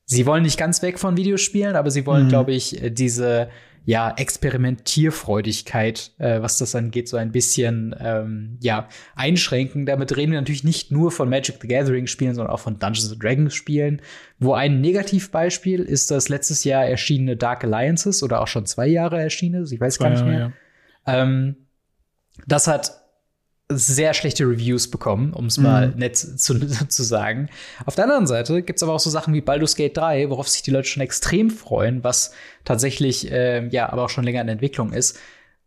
A: sie wollen nicht ganz weg von Videospielen, aber sie wollen, mhm. glaube ich, diese ja, Experimentierfreudigkeit, äh, was das angeht, so ein bisschen ähm, ja, einschränken. Damit reden wir natürlich nicht nur von Magic the Gathering Spielen, sondern auch von Dungeons Dragons Spielen. Wo ein Negativbeispiel ist das letztes Jahr erschienene Dark Alliances oder auch schon zwei Jahre erschienene, ich weiß gar nicht mehr. Ja. Ähm, das hat sehr schlechte Reviews bekommen, um es mal mhm. nett zu, [LAUGHS] zu sagen. Auf der anderen Seite gibt's aber auch so Sachen wie Baldur's Gate 3, worauf sich die Leute schon extrem freuen, was tatsächlich äh, ja aber auch schon länger in Entwicklung ist.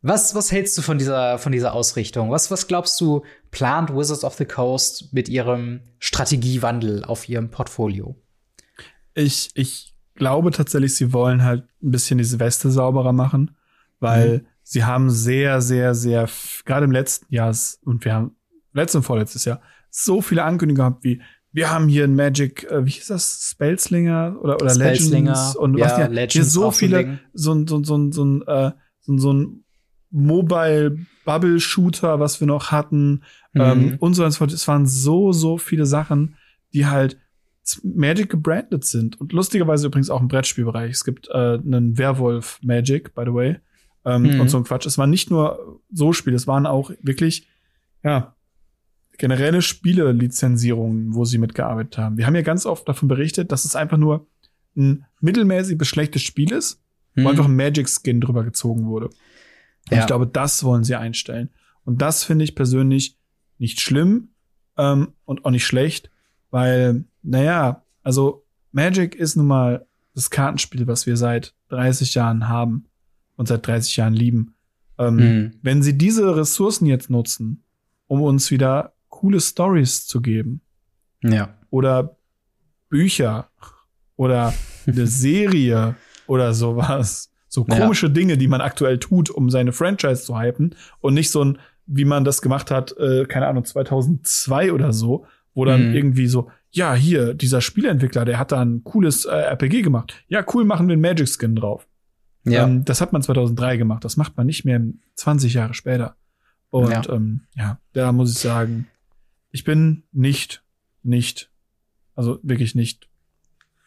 A: Was, was hältst du von dieser, von dieser Ausrichtung? Was, was glaubst du, plant Wizards of the Coast mit ihrem Strategiewandel auf ihrem Portfolio?
B: Ich, ich glaube tatsächlich, sie wollen halt ein bisschen diese Weste sauberer machen, weil mhm sie haben sehr, sehr, sehr, gerade im letzten Jahr und wir haben letztes und vorletztes Jahr so viele Ankündigungen gehabt, wie wir haben hier ein Magic, äh, wie hieß das, Spellslinger oder, oder Legends und ja, was ja, Legends hier so viele, so ein, so, so, so, ein, äh, so, so ein Mobile Bubble Shooter, was wir noch hatten, mhm. ähm, und so fort. Es waren so, so viele Sachen, die halt Magic gebrandet sind. Und lustigerweise übrigens auch im Brettspielbereich. Es gibt äh, einen Werwolf Magic, by the way ähm, mhm. und so ein Quatsch. Es waren nicht nur so Spiele, es waren auch wirklich, ja, generelle Spiele-Lizenzierungen, wo sie mitgearbeitet haben. Wir haben ja ganz oft davon berichtet, dass es einfach nur ein mittelmäßig bis schlechtes Spiel ist, mhm. wo einfach ein Magic-Skin drüber gezogen wurde. Und ja. ich glaube, das wollen sie einstellen. Und das finde ich persönlich nicht schlimm ähm, und auch nicht schlecht, weil, naja, also Magic ist nun mal das Kartenspiel, was wir seit 30 Jahren haben und seit 30 Jahren lieben. Ähm, mhm. Wenn sie diese Ressourcen jetzt nutzen, um uns wieder coole Stories zu geben,
A: ja.
B: oder Bücher oder eine [LAUGHS] Serie oder sowas, so komische ja. Dinge, die man aktuell tut, um seine Franchise zu hypen und nicht so ein, wie man das gemacht hat, äh, keine Ahnung, 2002 oder so, wo dann mhm. irgendwie so, ja, hier, dieser Spieleentwickler, der hat da ein cooles äh, RPG gemacht. Ja, cool, machen wir einen Magic Skin drauf. Ja. Ähm, das hat man 2003 gemacht. Das macht man nicht mehr 20 Jahre später. Und ja, ähm, ja da muss ich sagen, ich bin nicht, nicht, also wirklich nicht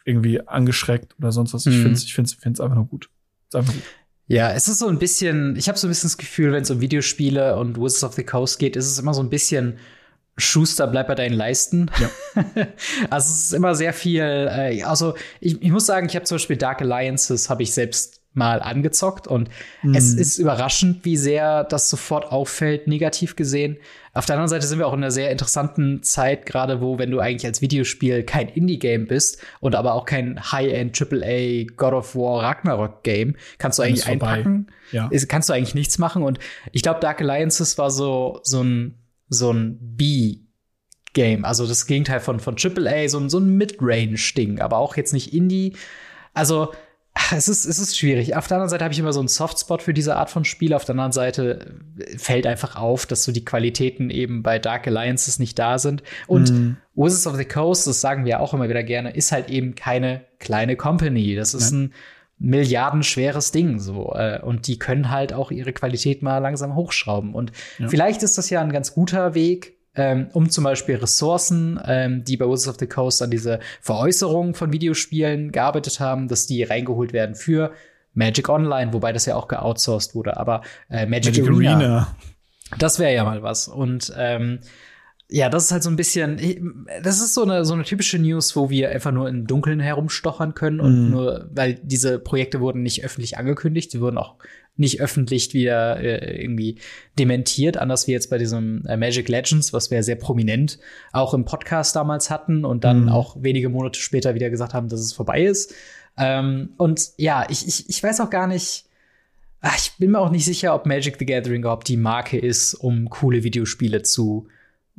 B: irgendwie angeschreckt oder sonst was. Mhm. Ich finde es ich find's, find's einfach nur gut. Ist einfach gut.
A: Ja, es ist so ein bisschen, ich habe so ein bisschen das Gefühl, wenn es um Videospiele und Wizards of the Coast geht, ist es immer so ein bisschen Schuster, bleib bei deinen Leisten. Ja. [LAUGHS] also es ist immer sehr viel, äh, also ich, ich muss sagen, ich habe zum Beispiel Dark Alliances, habe ich selbst mal angezockt und mhm. es ist überraschend, wie sehr das sofort auffällt, negativ gesehen. Auf der anderen Seite sind wir auch in einer sehr interessanten Zeit, gerade wo, wenn du eigentlich als Videospiel kein Indie-Game bist und aber auch kein High-End AAA God of War Ragnarok-Game, kannst du eigentlich einpacken. Ja. kannst du eigentlich nichts machen. Und ich glaube, Dark Alliances war so, so ein, so ein B Game, also das Gegenteil von, von AAA, so ein, so ein Mid-Range-Ding, aber auch jetzt nicht Indie. Also, es ist, es ist schwierig. Auf der anderen Seite habe ich immer so einen Softspot für diese Art von Spiel. Auf der anderen Seite fällt einfach auf, dass so die Qualitäten eben bei Dark Alliances nicht da sind. Und mm. Wizards of the Coast, das sagen wir auch immer wieder gerne, ist halt eben keine kleine Company. Das ist ja. ein milliardenschweres Ding so äh, und die können halt auch ihre Qualität mal langsam hochschrauben und ja. vielleicht ist das ja ein ganz guter Weg ähm, um zum Beispiel Ressourcen, ähm, die bei Wizards of the Coast an diese Veräußerung von Videospielen gearbeitet haben, dass die reingeholt werden für Magic Online, wobei das ja auch geoutsourced wurde, aber äh, Magic, Magic Arena, Arena. Das wäre ja mal was. Und ähm, ja, das ist halt so ein bisschen, das ist so eine, so eine typische News, wo wir einfach nur im Dunkeln herumstochern können und mm. nur, weil diese Projekte wurden nicht öffentlich angekündigt, sie wurden auch nicht öffentlich wieder äh, irgendwie dementiert, anders wie jetzt bei diesem äh, Magic Legends, was wir sehr prominent auch im Podcast damals hatten und dann mm. auch wenige Monate später wieder gesagt haben, dass es vorbei ist. Ähm, und ja, ich, ich, ich weiß auch gar nicht, ach, ich bin mir auch nicht sicher, ob Magic the Gathering überhaupt die Marke ist, um coole Videospiele zu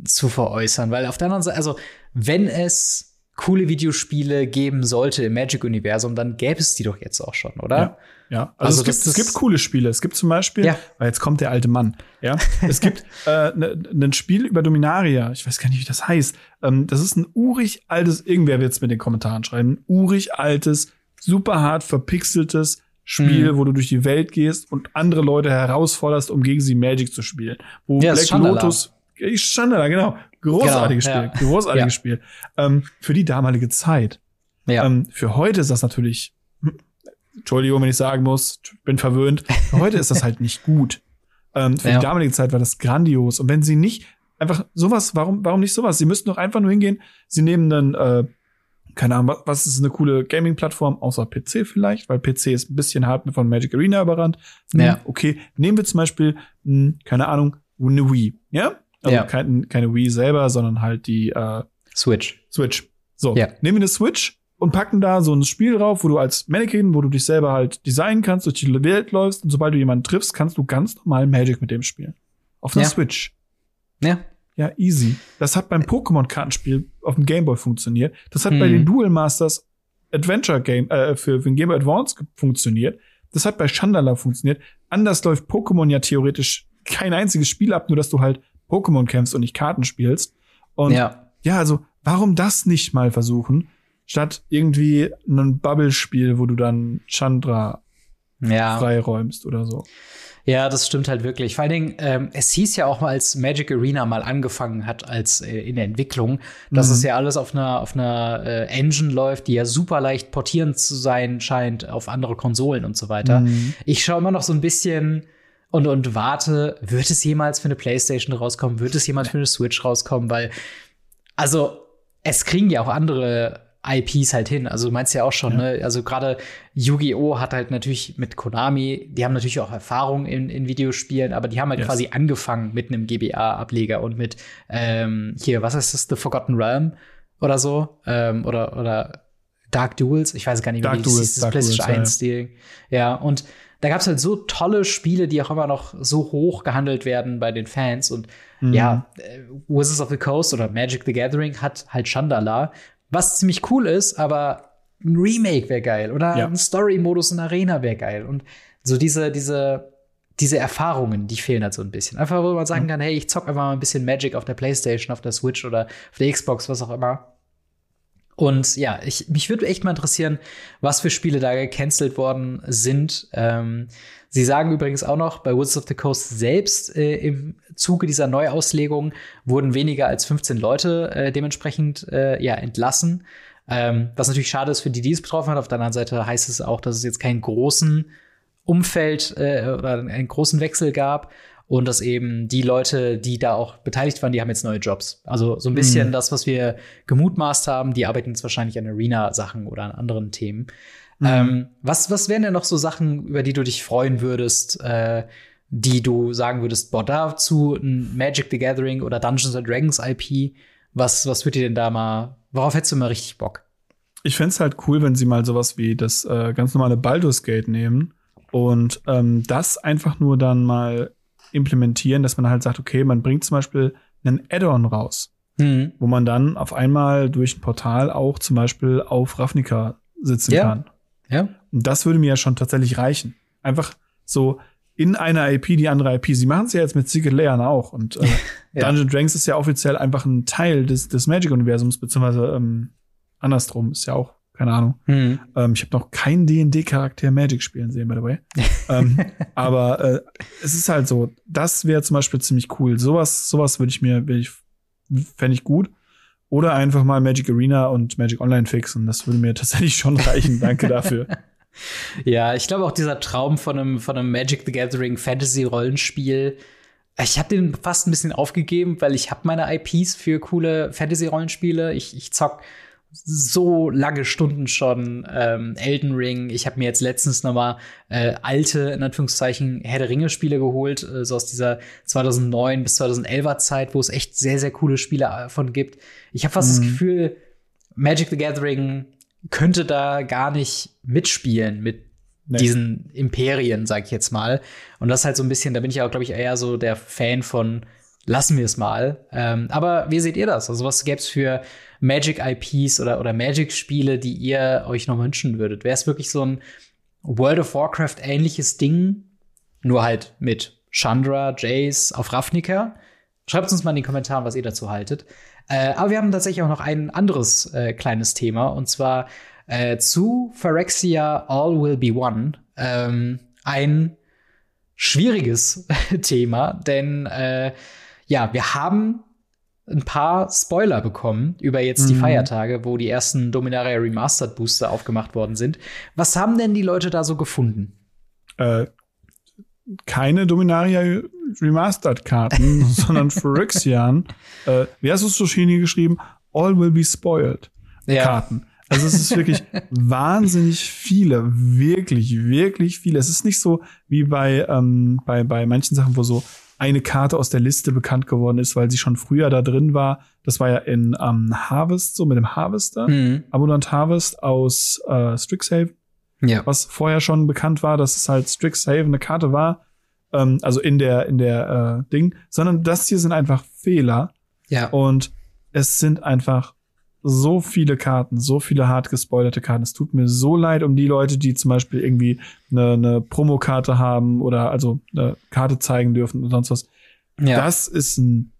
A: zu veräußern, weil auf der anderen Seite, also wenn es coole Videospiele geben sollte im Magic-Universum, dann gäbe es die doch jetzt auch schon, oder?
B: Ja. Ja, also, also es, gibt, es gibt coole Spiele. Es gibt zum Beispiel, ja. weil jetzt kommt der alte Mann, ja. Es gibt äh, ne, ein Spiel über Dominaria, ich weiß gar nicht, wie das heißt. Ähm, das ist ein urig altes, irgendwer wird es mit den Kommentaren schreiben, urig altes, super hart verpixeltes Spiel, mhm. wo du durch die Welt gehst und andere Leute herausforderst, um gegen sie Magic zu spielen. Wo ja, Black Lotus, Chandler, genau. Großartiges genau, Spiel. Ja. Großartiges. Spiel. Ähm, für die damalige Zeit. Ja. Ähm, für heute ist das natürlich, Entschuldigung, wenn ich sagen muss, bin verwöhnt. Heute ist das halt nicht gut. Ähm, für ja. die damalige Zeit war das grandios. Und wenn sie nicht einfach sowas, warum, warum nicht sowas? Sie müssten doch einfach nur hingehen. Sie nehmen dann, äh, keine Ahnung, was, ist eine coole Gaming-Plattform, außer PC vielleicht, weil PC ist ein bisschen hart von Magic Arena überrannt. Ja. Okay, nehmen wir zum Beispiel, hm, keine Ahnung, eine Wii, ja? Also ja. kein, keine Wii selber, sondern halt die äh,
A: Switch.
B: Switch. So, ja. nehmen wir eine Switch und packen da so ein Spiel drauf, wo du als Mannequin, wo du dich selber halt designen kannst, durch die Welt läufst und sobald du jemanden triffst, kannst du ganz normal Magic mit dem spielen. Auf einer ja. Switch.
A: Ja.
B: Ja, easy. Das hat beim Pokémon-Kartenspiel auf dem Gameboy funktioniert. Das hat hm. bei den Duel Masters Adventure Game äh, für, für den Game Boy Advance funktioniert. Das hat bei Chandala funktioniert. Anders läuft Pokémon ja theoretisch kein einziges Spiel ab, nur dass du halt Pokémon kämpfst und nicht Karten spielst. Und ja. ja, also warum das nicht mal versuchen, statt irgendwie ein Bubble-Spiel, wo du dann Chandra ja. freiräumst oder so.
A: Ja, das stimmt halt wirklich. Vor allen Dingen, ähm, es hieß ja auch mal, als Magic Arena mal angefangen hat als äh, in der Entwicklung, dass mhm. es ja alles auf einer auf einer äh, Engine läuft, die ja super leicht portieren zu sein scheint auf andere Konsolen und so weiter. Mhm. Ich schaue immer noch so ein bisschen und, und warte, wird es jemals für eine PlayStation rauskommen? Wird es jemals für eine Switch rauskommen? Weil, also, es kriegen ja auch andere IPs halt hin. Also du meinst ja auch schon, ja. ne? Also gerade Yu-Gi-Oh! hat halt natürlich mit Konami, die haben natürlich auch Erfahrung in, in Videospielen, aber die haben halt yes. quasi angefangen mit einem GBA-Ableger und mit ähm, hier, was heißt das, The Forgotten Realm oder so? Ähm, oder, oder Dark Duels, ich weiß gar nicht,
B: Dark wie Duels, das ist, das
A: PlayStation 1 Stil. Ja, und da gab es halt so tolle Spiele, die auch immer noch so hoch gehandelt werden bei den Fans. Und mhm. ja, äh, Wizards of the Coast oder Magic the Gathering hat halt Chandala, was ziemlich cool ist, aber ein Remake wäre geil oder ja. ein Story-Modus in Arena wäre geil. Und so diese, diese, diese Erfahrungen, die fehlen halt so ein bisschen. Einfach, wo man sagen kann, hey, ich zock einfach mal ein bisschen Magic auf der Playstation, auf der Switch oder auf der Xbox, was auch immer. Und ja, ich, mich würde echt mal interessieren, was für Spiele da gecancelt worden sind. Ähm, sie sagen übrigens auch noch, bei Woods of the Coast selbst äh, im Zuge dieser Neuauslegung wurden weniger als 15 Leute äh, dementsprechend äh, ja, entlassen. Ähm, was natürlich schade ist für die, die es betroffen hat. Auf der anderen Seite heißt es auch, dass es jetzt keinen großen Umfeld äh, oder einen großen Wechsel gab und dass eben die Leute, die da auch beteiligt waren, die haben jetzt neue Jobs. Also so ein bisschen mhm. das, was wir gemutmaßt haben, die arbeiten jetzt wahrscheinlich an Arena-Sachen oder an anderen Themen. Mhm. Ähm, was, was wären denn noch so Sachen, über die du dich freuen würdest, äh, die du sagen würdest, boah, dazu ein Magic the Gathering oder Dungeons and Dragons IP, was, was würdet ihr denn da mal, worauf hättest du mal richtig Bock?
B: Ich fände halt cool, wenn sie mal sowas wie das äh, ganz normale Baldur's Gate nehmen und ähm, das einfach nur dann mal implementieren, dass man halt sagt, okay, man bringt zum Beispiel einen Add-on raus, mhm. wo man dann auf einmal durch ein Portal auch zum Beispiel auf Ravnica sitzen ja. kann. Ja. Und das würde mir ja schon tatsächlich reichen. Einfach so in einer IP die andere IP. Sie machen es ja jetzt mit Secret Layern auch. Und äh, [LAUGHS] ja. Dungeon Dragons ist ja offiziell einfach ein Teil des, des Magic-Universums, beziehungsweise ähm, andersrum ist ja auch keine Ahnung. Mhm. Ähm, ich habe noch keinen D&D-Charakter Magic spielen sehen, by the way. ähm, [LAUGHS] aber äh, es ist halt so, das wäre zum Beispiel ziemlich cool. Sowas, sowas würde ich mir, ich, fände ich gut. Oder einfach mal Magic Arena und Magic Online fixen. Das würde mir [LAUGHS] tatsächlich schon reichen. Danke dafür. [LAUGHS]
A: Ja, ich glaube auch dieser Traum von einem, von einem Magic the Gathering Fantasy Rollenspiel, ich habe den fast ein bisschen aufgegeben, weil ich habe meine IPs für coole Fantasy-Rollenspiele. Ich, ich zock so lange Stunden schon ähm, Elden Ring. Ich habe mir jetzt letztens noch mal äh, alte, in Anführungszeichen, Herr der Ringe-Spiele geholt, äh, so aus dieser 2009 bis 2011er Zeit, wo es echt sehr, sehr coole Spiele davon gibt. Ich habe fast mhm. das Gefühl, Magic the Gathering könnte da gar nicht mitspielen mit nee. diesen Imperien, sag ich jetzt mal. Und das halt so ein bisschen, da bin ich auch, glaube ich, eher so der Fan von lassen wir es mal. Ähm, aber wie seht ihr das? Also was gäbe es für Magic-IPs oder, oder Magic-Spiele, die ihr euch noch wünschen würdet? Wäre es wirklich so ein World of Warcraft-ähnliches Ding, nur halt mit Chandra, Jace auf Ravnica? Schreibt uns mal in die Kommentare, was ihr dazu haltet. Äh, aber wir haben tatsächlich auch noch ein anderes äh, kleines Thema, und zwar äh, zu Phyrexia All Will Be One. Ähm, ein schwieriges [LAUGHS] Thema, denn äh, ja, wir haben ein paar Spoiler bekommen über jetzt die mhm. Feiertage, wo die ersten Dominaria Remastered Booster aufgemacht worden sind. Was haben denn die Leute da so gefunden?
B: Äh, keine Dominaria Remastered Karten, [LAUGHS] sondern Phyrexian. Äh, wie hast du es so schön hier geschrieben? All will be spoiled. Ja. Karten. Also es ist wirklich [LAUGHS] wahnsinnig viele, wirklich, wirklich viele. Es ist nicht so wie bei, ähm, bei, bei manchen Sachen, wo so eine Karte aus der Liste bekannt geworden ist, weil sie schon früher da drin war. Das war ja in ähm, Harvest, so mit dem Harvester, mhm. Abundant Harvest aus äh, Strixhaven. Ja. Was vorher schon bekannt war, dass es halt Strixhaven eine Karte war, ähm, also in der, in der äh, Ding, sondern das hier sind einfach Fehler. Ja. Und es sind einfach so viele Karten, so viele hart gespoilerte Karten. Es tut mir so leid um die Leute, die zum Beispiel irgendwie eine, eine Promokarte haben oder also eine Karte zeigen dürfen und sonst was. Ja. Das ist ein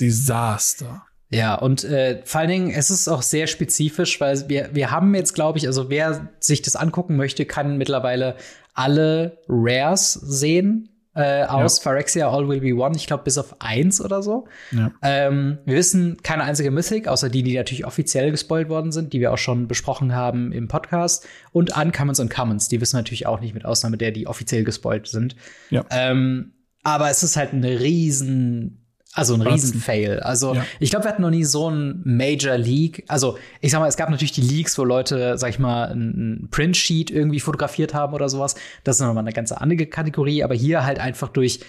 B: Desaster.
A: Ja, und äh, vor allen Dingen, es ist auch sehr spezifisch, weil wir, wir haben jetzt, glaube ich, also wer sich das angucken möchte, kann mittlerweile alle Rares sehen äh, aus ja. Phyrexia All Will Be One, ich glaube bis auf eins oder so. Ja. Ähm, wir wissen keine einzige Mythic, außer die, die natürlich offiziell gespoilt worden sind, die wir auch schon besprochen haben im Podcast. Und Uncommons und Commons, die wissen natürlich auch nicht, mit Ausnahme der, die offiziell gespoilt sind. Ja. Ähm, aber es ist halt eine riesen also ein Riesen-Fail. Also ja. ich glaube, wir hatten noch nie so ein Major League. Also ich sag mal, es gab natürlich die Leaks, wo Leute, sag ich mal, ein, Print-Sheet irgendwie fotografiert haben oder sowas. Das ist nochmal eine ganz andere Kategorie. Aber hier halt einfach durch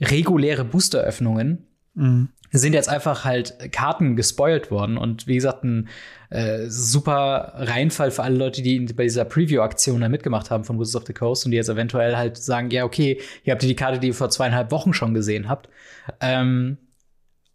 A: reguläre Boosteröffnungen mhm. sind jetzt einfach halt Karten gespoilt worden. Und wie gesagt, ein äh, super Reinfall für alle Leute, die bei dieser Preview-Aktion da mitgemacht haben von Wizards of the Coast und die jetzt eventuell halt sagen, ja, okay, hier habt ihr die Karte, die ihr vor zweieinhalb Wochen schon gesehen habt. Ähm,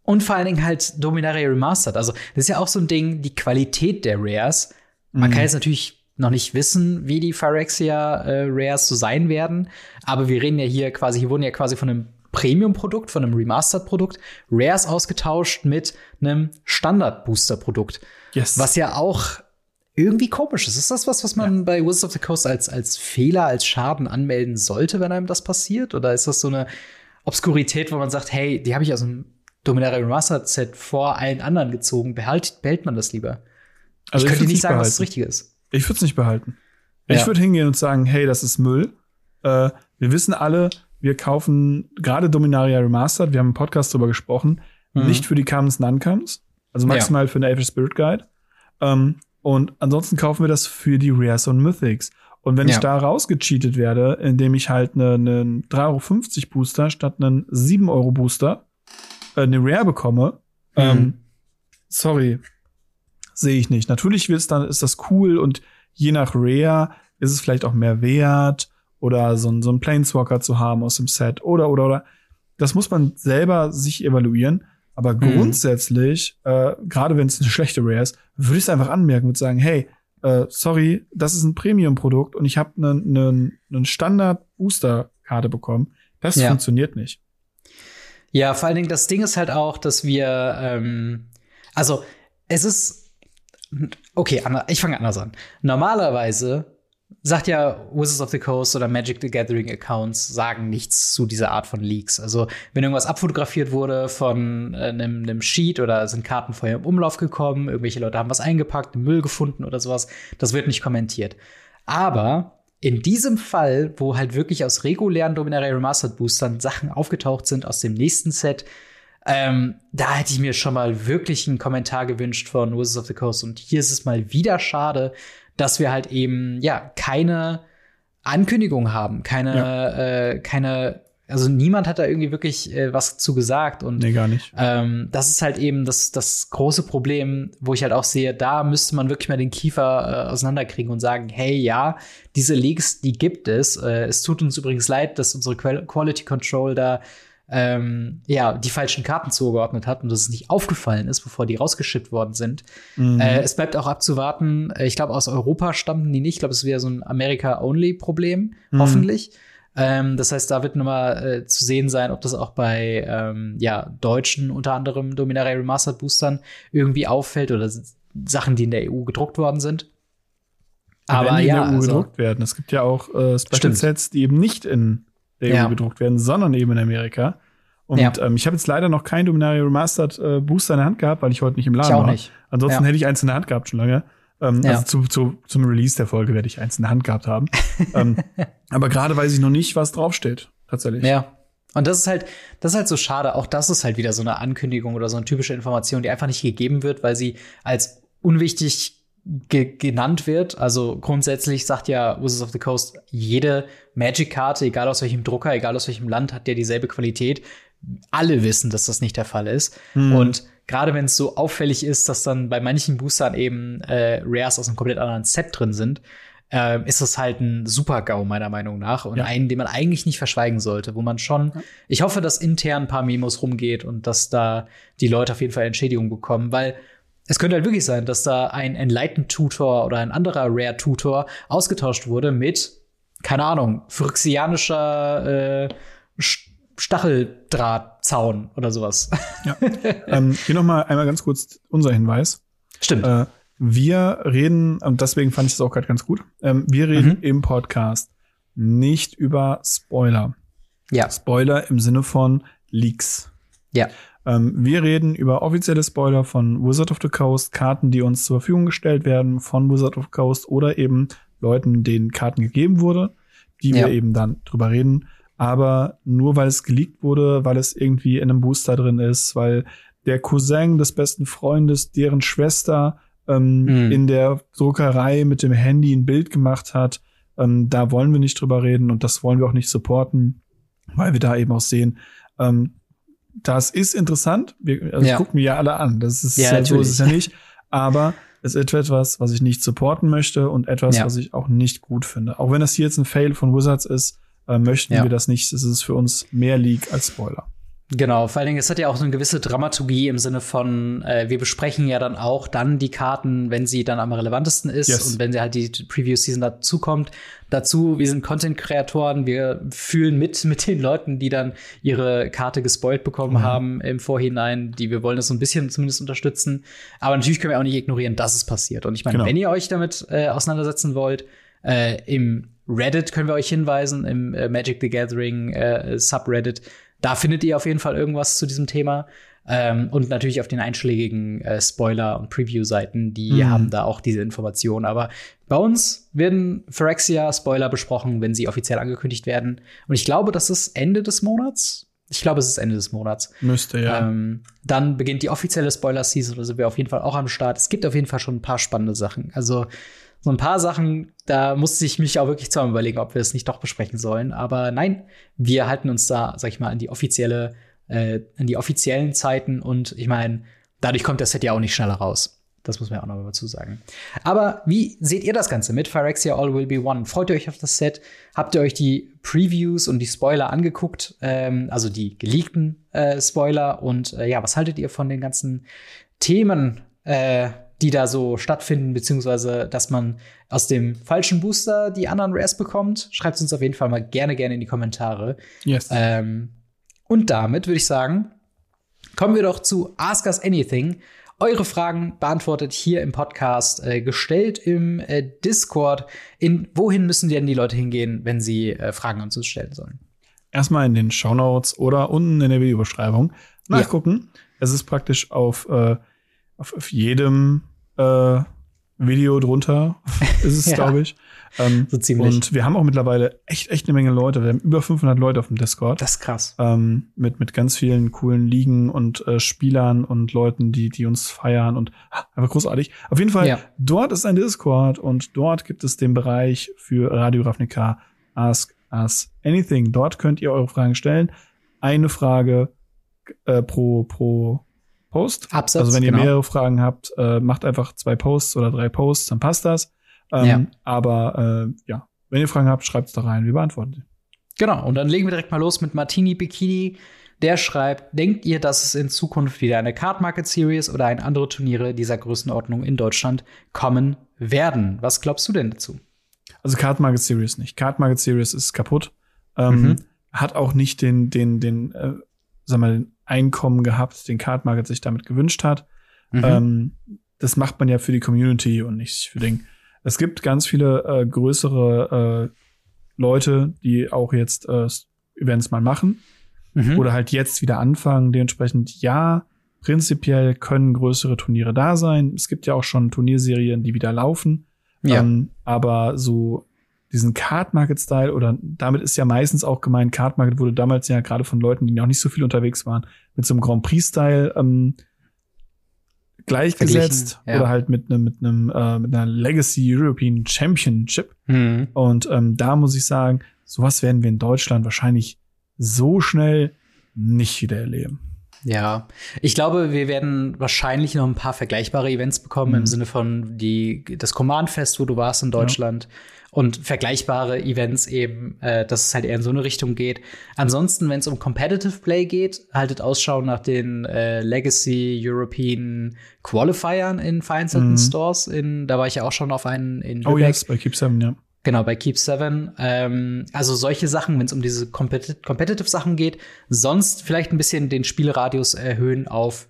A: und vor allen Dingen halt Dominaria Remastered. Also, das ist ja auch so ein Ding, die Qualität der Rares. Man mhm. kann jetzt natürlich noch nicht wissen, wie die Phyrexia äh, Rares so sein werden. Aber wir reden ja hier quasi, hier wurden ja quasi von einem Premium-Produkt, von einem Remastered-Produkt, Rares ausgetauscht mit einem Standard-Booster-Produkt. Yes. Was ja auch irgendwie komisch ist. Ist das was, was man ja. bei Wizards of the Coast als, als Fehler, als Schaden anmelden sollte, wenn einem das passiert? Oder ist das so eine Obskurität, wo man sagt, hey, die habe ich aus dem Dominaria Remastered Set vor allen anderen gezogen. Behalt, behält man das lieber? Also ich könnte nicht sagen, behalten. was das Richtige ist.
B: Ich würde es nicht behalten. Ja. Ich würde hingehen und sagen, hey, das ist Müll. Äh, wir wissen alle, wir kaufen gerade Dominaria Remastered, wir haben im Podcast drüber gesprochen, mhm. nicht für die Comes Nuncams, also maximal ja. für eine Age Spirit Guide. Ähm, und ansonsten kaufen wir das für die Rares und Mythics. Und wenn ja. ich da rausgecheatet werde, indem ich halt einen ne, 3,50 Euro Booster statt einen 7 Euro Booster eine Rare bekomme, mhm. ähm, sorry, sehe ich nicht. Natürlich wird's dann, ist das cool und je nach Rare ist es vielleicht auch mehr wert oder so, ein so ein Planeswalker zu haben aus dem Set oder, oder, oder. Das muss man selber sich evaluieren. Aber mhm. grundsätzlich, äh, gerade wenn es eine schlechte Rare ist, würde ich es einfach anmerken und sagen, hey, äh, sorry, das ist ein Premium-Produkt und ich habe eine ne, ne Standard-Booster-Karte bekommen. Das ja. funktioniert nicht.
A: Ja, vor allen Dingen das Ding ist halt auch, dass wir, ähm, also es ist okay, ich fange anders an. Normalerweise sagt ja Wizards of the Coast oder Magic the Gathering Accounts sagen nichts zu dieser Art von Leaks. Also wenn irgendwas abfotografiert wurde von äh, einem, einem Sheet oder sind Karten vorher im Umlauf gekommen, irgendwelche Leute haben was eingepackt, Müll gefunden oder sowas, das wird nicht kommentiert. Aber in diesem Fall, wo halt wirklich aus regulären Dominaria Remastered Boostern Sachen aufgetaucht sind aus dem nächsten Set, ähm, da hätte ich mir schon mal wirklich einen Kommentar gewünscht von Wizards of the Coast. Und hier ist es mal wieder schade, dass wir halt eben, ja, keine Ankündigung haben, keine, ja. äh, keine, also niemand hat da irgendwie wirklich äh, was zu gesagt und
B: nee, gar nicht.
A: Ähm, das ist halt eben das, das große Problem, wo ich halt auch sehe, da müsste man wirklich mal den Kiefer äh, auseinanderkriegen und sagen, hey, ja, diese Leaks, die gibt es. Äh, es tut uns übrigens leid, dass unsere Quality Control da ähm, ja, die falschen Karten zugeordnet hat und dass es nicht aufgefallen ist, bevor die rausgeschippt worden sind. Mhm. Äh, es bleibt auch abzuwarten. Äh, ich glaube, aus Europa stammten die nicht. Ich glaube, es ist wieder so ein America-Only-Problem, mhm. hoffentlich. Ähm, das heißt, da wird nochmal äh, zu sehen sein, ob das auch bei ähm, ja, deutschen, unter anderem Dominaria Remastered Boostern irgendwie auffällt oder Sachen, die in der EU gedruckt worden sind.
B: Aber Wenn die ja, in der EU also, gedruckt werden. Es gibt ja auch äh, Special Sets, die eben nicht in der ja. EU gedruckt werden, sondern eben in Amerika. Und ja. ähm, ich habe jetzt leider noch kein Dominaria Remastered äh, Booster in der Hand gehabt, weil ich heute nicht im Laden ich auch war. Nicht. Ansonsten ja. hätte ich eins in der Hand gehabt schon lange. Ähm, ja. Also zu, zu, zum Release der Folge werde ich eins in der Hand gehabt haben. ähm, [LAUGHS] aber gerade weiß ich noch nicht, was draufsteht. Tatsächlich.
A: Ja. Und das ist halt, das ist halt so schade. Auch das ist halt wieder so eine Ankündigung oder so eine typische Information, die einfach nicht gegeben wird, weil sie als unwichtig ge genannt wird. Also grundsätzlich sagt ja Wizards of the Coast, jede Magic-Karte, egal aus welchem Drucker, egal aus welchem Land, hat ja dieselbe Qualität. Alle wissen, dass das nicht der Fall ist. Mhm. Und gerade wenn es so auffällig ist, dass dann bei manchen Boostern eben äh, Rares aus einem komplett anderen Set drin sind, äh, ist das halt ein Super-GAU, meiner Meinung nach. Und ja. einen, den man eigentlich nicht verschweigen sollte, wo man schon, ja. ich hoffe, dass intern ein paar Memos rumgeht und dass da die Leute auf jeden Fall Entschädigung bekommen, weil es könnte halt wirklich sein, dass da ein Enlightened-Tutor oder ein anderer Rare-Tutor ausgetauscht wurde mit, keine Ahnung, phyrexianischer äh, Stacheldrahtzaun oder sowas.
B: Ja. [LAUGHS] ähm, hier noch mal einmal ganz kurz unser Hinweis.
A: Stimmt. Äh,
B: wir reden, und deswegen fand ich das auch gerade ganz gut, ähm, wir reden mhm. im Podcast nicht über Spoiler.
A: Ja.
B: Spoiler im Sinne von Leaks.
A: Ja.
B: Ähm, wir reden über offizielle Spoiler von Wizard of the Coast, Karten, die uns zur Verfügung gestellt werden von Wizard of the Coast oder eben Leuten, denen Karten gegeben wurde, die ja. wir eben dann drüber reden. Aber nur weil es geleakt wurde, weil es irgendwie in einem Booster drin ist, weil der Cousin des besten Freundes, deren Schwester ähm, mhm. in der Druckerei mit dem Handy ein Bild gemacht hat, ähm, da wollen wir nicht drüber reden und das wollen wir auch nicht supporten, weil wir da eben auch sehen, ähm, das ist interessant. Wir, also ja. gucken wir ja alle an. Das ist ja, ja so ist es ja nicht. Aber es ist etwas, was ich nicht supporten möchte und etwas, ja. was ich auch nicht gut finde. Auch wenn das hier jetzt ein Fail von Wizards ist, äh, möchten ja. wir das nicht. Es ist für uns mehr League als Spoiler.
A: Genau, vor allen Dingen, es hat ja auch so eine gewisse Dramaturgie im Sinne von, äh, wir besprechen ja dann auch dann die Karten, wenn sie dann am relevantesten ist yes. und wenn sie halt die Preview-Season dazukommt. Dazu, wir sind Content-Kreatoren, wir fühlen mit mit den Leuten, die dann ihre Karte gespoilt bekommen mhm. haben im Vorhinein, die wir wollen das so ein bisschen zumindest unterstützen. Aber natürlich können wir auch nicht ignorieren, dass es passiert. Und ich meine, genau. wenn ihr euch damit äh, auseinandersetzen wollt, äh, im Reddit können wir euch hinweisen, im äh, Magic the Gathering äh, Subreddit da findet ihr auf jeden Fall irgendwas zu diesem Thema. Ähm, und natürlich auf den einschlägigen äh, Spoiler- und Preview-Seiten, die mhm. haben da auch diese Informationen. Aber bei uns werden Phyrexia-Spoiler besprochen, wenn sie offiziell angekündigt werden. Und ich glaube, das ist Ende des Monats. Ich glaube, es ist Ende des Monats.
B: Müsste, ja.
A: Ähm, dann beginnt die offizielle Spoiler-Season, da sind wir auf jeden Fall auch am Start. Es gibt auf jeden Fall schon ein paar spannende Sachen. Also so ein paar Sachen, da musste ich mich auch wirklich zweimal überlegen, ob wir es nicht doch besprechen sollen. Aber nein, wir halten uns da, sag ich mal, an die offizielle, äh, an die offiziellen Zeiten und ich meine, dadurch kommt das Set ja auch nicht schneller raus. Das muss man ja auch noch mal dazu sagen. Aber wie seht ihr das Ganze mit Phyrexia All Will Be One? Freut ihr euch auf das Set? Habt ihr euch die Previews und die Spoiler angeguckt? Ähm, also die geleakten äh, Spoiler? Und äh, ja, was haltet ihr von den ganzen Themen, äh, die da so stattfinden, beziehungsweise dass man aus dem falschen Booster die anderen Rares bekommt. Schreibt uns auf jeden Fall mal gerne, gerne in die Kommentare.
B: Yes.
A: Ähm, und damit würde ich sagen, kommen wir doch zu Ask Us Anything. eure Fragen beantwortet hier im Podcast, äh, gestellt im äh, Discord. In wohin müssen denn die Leute hingehen, wenn sie äh, Fragen an uns stellen sollen?
B: Erstmal in den Show Notes oder unten in der Videobeschreibung nachgucken. Ja. Es ist praktisch auf, äh, auf, auf jedem äh, Video drunter, [LAUGHS] ist es, [LAUGHS] ja. glaube ich. Ähm, so ziemlich. Und wir haben auch mittlerweile echt, echt eine Menge Leute. Wir haben über 500 Leute auf dem Discord.
A: Das ist krass.
B: Ähm, mit, mit ganz vielen coolen Ligen und äh, Spielern und Leuten, die, die uns feiern und ah, einfach großartig. Auf jeden Fall, ja. dort ist ein Discord und dort gibt es den Bereich für Radio Ravnica Ask Us Anything. Dort könnt ihr eure Fragen stellen. Eine Frage äh, pro, pro Post. Absatz, also wenn ihr genau. mehrere Fragen habt, äh, macht einfach zwei Posts oder drei Posts, dann passt das. Ähm, ja. Aber äh, ja, wenn ihr Fragen habt, schreibt es da rein, wir beantworten sie.
A: Genau, und dann legen wir direkt mal los mit Martini Bikini. Der schreibt, denkt ihr, dass es in Zukunft wieder eine Card Market Series oder ein andere Turniere dieser Größenordnung in Deutschland kommen werden? Was glaubst du denn dazu?
B: Also Card Market Series nicht. Card Market Series ist kaputt. Ähm, mhm. Hat auch nicht den, den, den, äh, sag mal, den Einkommen gehabt, den Card Market sich damit gewünscht hat. Mhm. Ähm, das macht man ja für die Community und nicht für den. Es gibt ganz viele äh, größere äh, Leute, die auch jetzt äh, Events mal machen mhm. oder halt jetzt wieder anfangen. Dementsprechend ja, prinzipiell können größere Turniere da sein. Es gibt ja auch schon Turnierserien, die wieder laufen. Ja. Ähm, aber so diesen Card Market Style oder damit ist ja meistens auch gemeint, Card Market wurde damals ja gerade von Leuten, die noch nicht so viel unterwegs waren, mit so einem Grand Prix Style ähm, gleichgesetzt ja. oder halt mit einem mit einem äh, mit einer Legacy European Championship. Mhm. Und ähm, da muss ich sagen, sowas werden wir in Deutschland wahrscheinlich so schnell nicht wieder erleben.
A: Ja, ich glaube, wir werden wahrscheinlich noch ein paar vergleichbare Events bekommen mhm. im Sinne von die das Command Fest, wo du warst in Deutschland. Ja und vergleichbare Events eben, äh, dass es halt eher in so eine Richtung geht. Ansonsten, wenn es um Competitive Play geht, haltet Ausschau nach den äh, Legacy European Qualifiern in vereinzelten mhm. Stores. In, da war ich ja auch schon auf einen in
B: Lübeck. Oh yes, bei Keep 7, ja.
A: Genau, bei Keep 7. Ähm, also solche Sachen, wenn es um diese Competitive, Competitive Sachen geht. Sonst vielleicht ein bisschen den Spielradius erhöhen auf